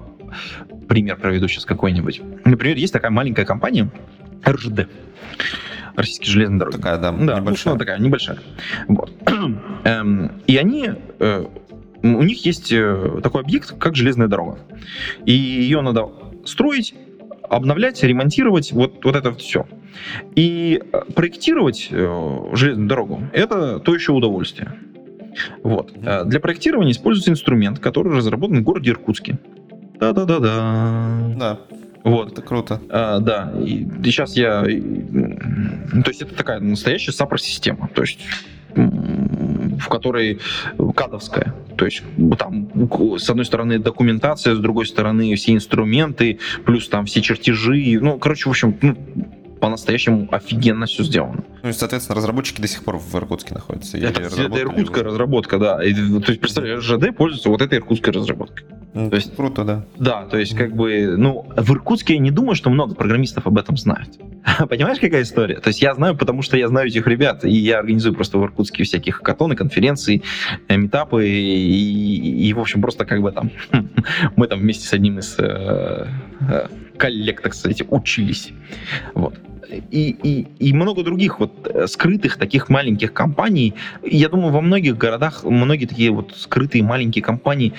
пример проведу сейчас какой-нибудь. Например, есть такая маленькая компания РЖД. Российские железные дороги.
Такая, да,
да небольшая. Ну, такая, небольшая. Вот. Эм, и они э, у них есть э, такой объект, как железная дорога. И ее надо строить, обновлять, ремонтировать, вот, вот это все. И э, проектировать железную дорогу – это то еще удовольствие. Вот. Для проектирования используется инструмент, который разработан в городе Иркутске.
Да-да-да-да. Да.
Вот.
Это круто.
А, да. И, и сейчас я... То есть это такая настоящая САПР-система. То есть в которой кадовская. То есть там с одной стороны документация, с другой стороны все инструменты, плюс там все чертежи. Ну, короче, в общем, ну, по-настоящему офигенно все сделано.
Ну и, соответственно, разработчики до сих пор в Иркутске находятся.
Это, это иркутская разработка, да. И, то есть, представляешь, ЖД пользуется вот этой иркутской разработкой.
Ну, то есть, круто, да.
Да, то есть, как бы, ну, в Иркутске я не думаю, что много программистов об этом знают. Понимаешь, какая история? То есть я знаю, потому что я знаю этих ребят, и я организую просто в Иркутске всяких хакатоны, конференции, э, метапы, и, и, и, в общем, просто как бы там мы там вместе с одним из э, э, коллег, так сказать, учились. Вот и, и, и много других вот э, скрытых таких маленьких компаний. Я думаю, во многих городах многие такие вот скрытые маленькие компании,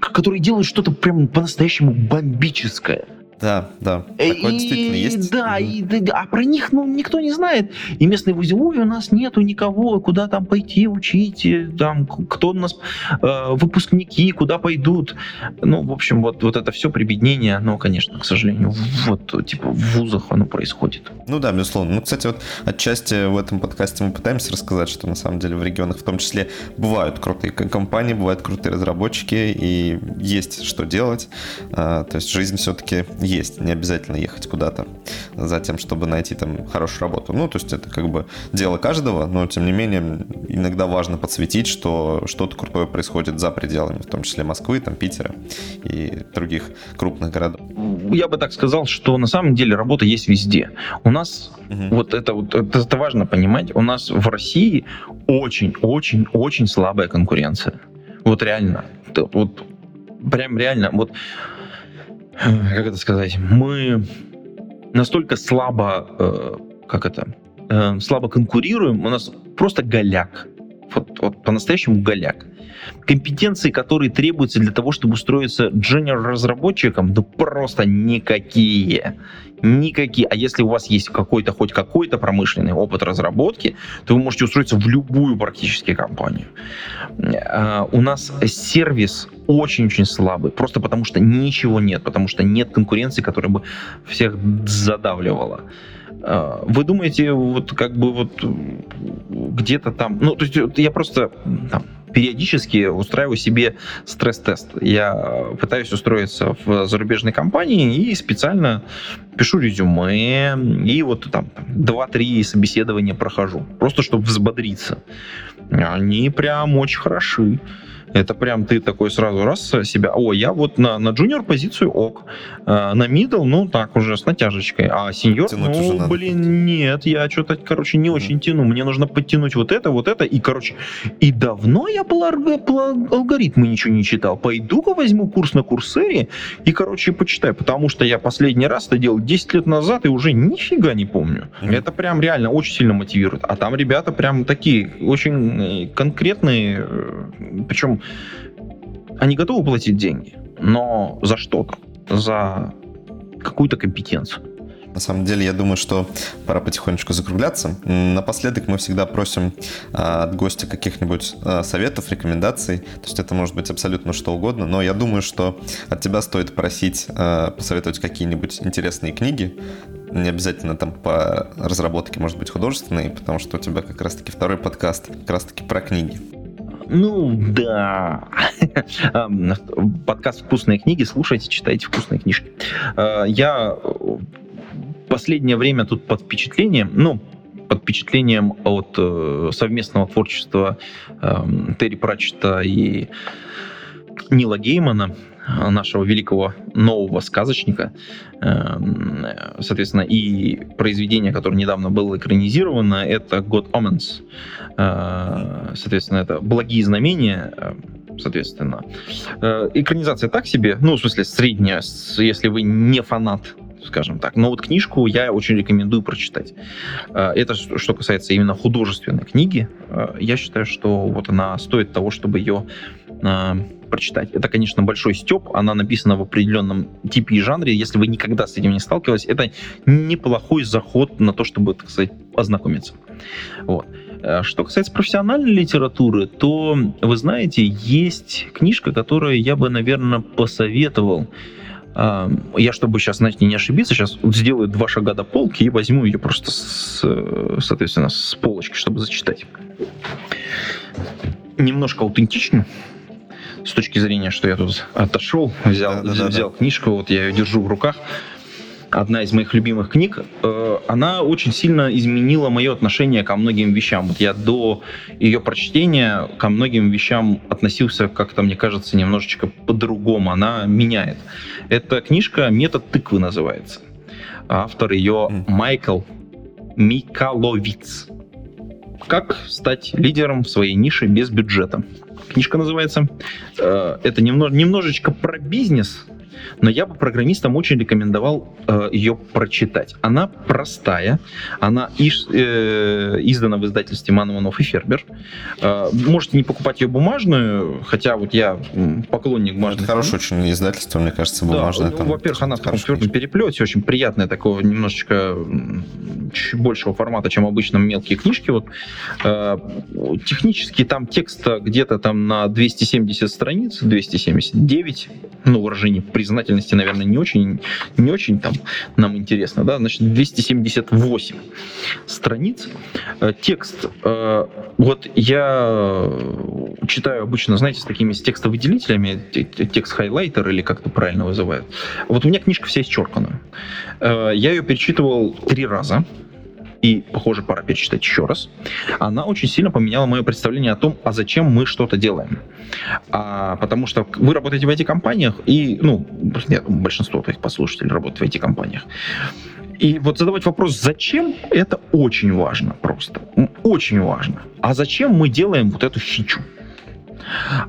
которые делают что-то прям по-настоящему бомбическое.
Да, да. Такое и, действительно есть.
Да, и, а про них ну, никто не знает. И местные вузы, ой, у нас нету никого, куда там пойти учить, там, кто у нас э, выпускники, куда пойдут. Ну, в общем, вот, вот это все прибеднение, ну, конечно, к сожалению, вот, типа, в вузах оно происходит.
Ну да, безусловно. Ну, кстати, вот отчасти в этом подкасте мы пытаемся рассказать, что на самом деле в регионах в том числе бывают крутые компании, бывают крутые разработчики, и есть что делать. А, то есть жизнь все-таки есть. Не обязательно ехать куда-то за тем, чтобы найти там хорошую работу. Ну, то есть это как бы дело каждого, но тем не менее иногда важно подсветить, что что-то крутое происходит за пределами, в том числе Москвы, там, Питера и других крупных городов.
Я бы так сказал, что на самом деле работа есть везде. У нас угу. вот это вот это, это важно понимать. У нас в России очень-очень-очень слабая конкуренция. Вот реально. Вот прям реально. Вот как это сказать, мы настолько слабо, э, как это, э, слабо конкурируем, у нас просто голяк. Вот, вот по-настоящему голяк. Компетенции, которые требуются для того, чтобы устроиться джуниор-разработчиком, да просто никакие. Никакие. А если у вас есть какой-то, хоть какой-то промышленный опыт разработки, то вы можете устроиться в любую практически компанию. А, у нас сервис очень-очень слабый, просто потому что ничего нет, потому что нет конкуренции, которая бы всех задавливала. А, вы думаете, вот как бы вот где-то там, ну, то есть я просто там, периодически устраиваю себе стресс-тест. Я пытаюсь устроиться в зарубежной компании и специально пишу резюме, и вот там 2-3 собеседования прохожу, просто чтобы взбодриться. Они прям очень хороши. Это прям ты такой сразу раз себя, о, я вот на, на джуниор позицию ок, а, на мидл, ну так уже с натяжечкой, а сеньор, ну блин, нет, я что-то, короче, не очень тяну, мне нужно подтянуть вот это, вот это, и, короче, и давно я про алгоритмы ничего не читал, пойду-ка возьму курс на Курсере и, короче, почитаю, потому что я последний раз это делал 10 лет назад и уже нифига не помню. Mm-hmm. Это прям реально очень сильно мотивирует, а там ребята прям такие очень э, конкретные, э, они готовы платить деньги, но за что-то, за какую-то компетенцию.
На самом деле, я думаю, что пора потихонечку закругляться. Напоследок мы всегда просим а, от гостя каких-нибудь а, советов, рекомендаций. То есть это может быть абсолютно что угодно. Но я думаю, что от тебя стоит просить а, посоветовать какие-нибудь интересные книги. Не обязательно там по разработке, может быть, художественные, потому что у тебя как раз-таки второй подкаст как раз-таки про книги.
Ну, да. Подкаст «Вкусные книги». Слушайте, читайте вкусные книжки. А, я последнее время тут под впечатлением, ну, под впечатлением от э, совместного творчества э, Терри Пратчета и Нила Геймана. Нашего великого нового сказочника. Эм, соответственно, и произведение, которое недавно было экранизировано, это God Omens. Э, соответственно, это «Благие знамения», э, соответственно. Экранизация так себе, ну, в смысле, средняя, если вы не фанат скажем так. Но вот книжку я очень рекомендую прочитать. Э, это что касается именно художественной книги. Э, я считаю, что вот она стоит того, чтобы ее э, прочитать. Это, конечно, большой степ, она написана в определенном типе и жанре. Если вы никогда с этим не сталкивались, это неплохой заход на то, чтобы, так сказать, ознакомиться. Вот. Что касается профессиональной литературы, то, вы знаете, есть книжка, которую я бы, наверное, посоветовал я, чтобы сейчас, знаете, не ошибиться, сейчас сделаю два шага до полки и возьму ее просто, с, соответственно, с полочки, чтобы зачитать. Немножко аутентично, с точки зрения, что я тут отошел, взял, да, да, взял да. книжку, вот я ее держу в руках одна из моих любимых книг, э, она очень сильно изменила мое отношение ко многим вещам. Вот я до ее прочтения ко многим вещам относился как-то, мне кажется, немножечко по-другому. Она меняет. Эта книжка «Метод тыквы» называется. Автор ее Майкл Микаловиц. Как стать лидером в своей нише без бюджета? Книжка называется. Э, это немножечко про бизнес, но я бы программистам очень рекомендовал э, ее прочитать. Она простая, она иш, э, издана в издательстве Манманов и Фербер. Э, можете не покупать ее бумажную, хотя вот я поклонник бумажных.
Это хорошее очень издательство, мне кажется, бумажное. Да,
ну, во-первых, она в хорошем переплете, очень приятная, такого немножечко чуть большего формата, чем обычно мелкие книжки. Вот, э, технически там текста где-то там на 270 страниц, 279, ну, выражение признательности, наверное, не очень, не очень там нам интересно, да, значит, 278 страниц. Э, текст, э, вот я читаю обычно, знаете, с такими с текстовыделителями, текст-хайлайтер или как это правильно вызывают. Вот у меня книжка вся исчеркана. Э, я ее перечитывал три раза и, похоже, пора перечитать еще раз, она очень сильно поменяла мое представление о том, а зачем мы что-то делаем. А, потому что вы работаете в IT-компаниях, и, ну, нет, большинство твоих послушателей работает в IT-компаниях. И вот задавать вопрос, зачем, это очень важно просто. Очень важно. А зачем мы делаем вот эту фичу?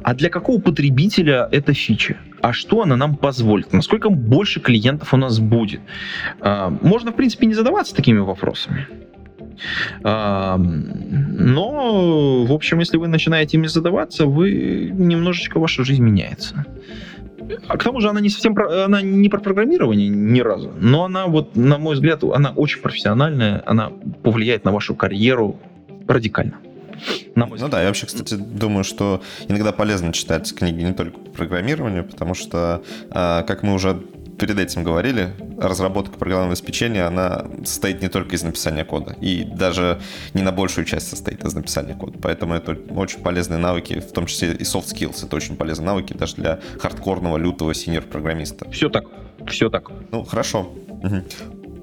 А для какого потребителя эта фича? А что она нам позволит? Насколько больше клиентов у нас будет? А, можно, в принципе, не задаваться такими вопросами. Но, в общем, если вы начинаете ими задаваться, вы немножечко ваша жизнь меняется. А к тому же она не совсем про, она не про программирование ни разу, но она вот, на мой взгляд, она очень профессиональная, она повлияет на вашу карьеру радикально.
На мой ну да, я вообще, кстати, думаю, что иногда полезно читать книги не только по программированию, потому что, а, как мы уже перед этим говорили, разработка программного обеспечения, она состоит не только из написания кода, и даже не на большую часть состоит из написания кода. Поэтому это очень полезные навыки, в том числе и soft skills, это очень полезные навыки даже для хардкорного, лютого синер-программиста.
Все так, все так.
Ну, хорошо.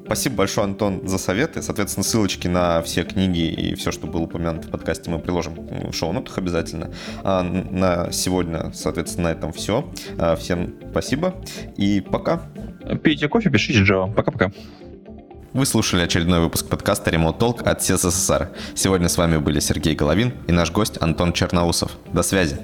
Спасибо большое, Антон, за советы. Соответственно, ссылочки на все книги и все, что было упомянуто в подкасте, мы приложим в шоу-нотах обязательно. А на сегодня, соответственно, на этом все. А, всем спасибо и пока.
Пейте кофе, пишите Java. Пока-пока.
Вы слушали очередной выпуск подкаста Remote Talk от СССР. Сегодня с вами были Сергей Головин и наш гость Антон Черноусов. До связи.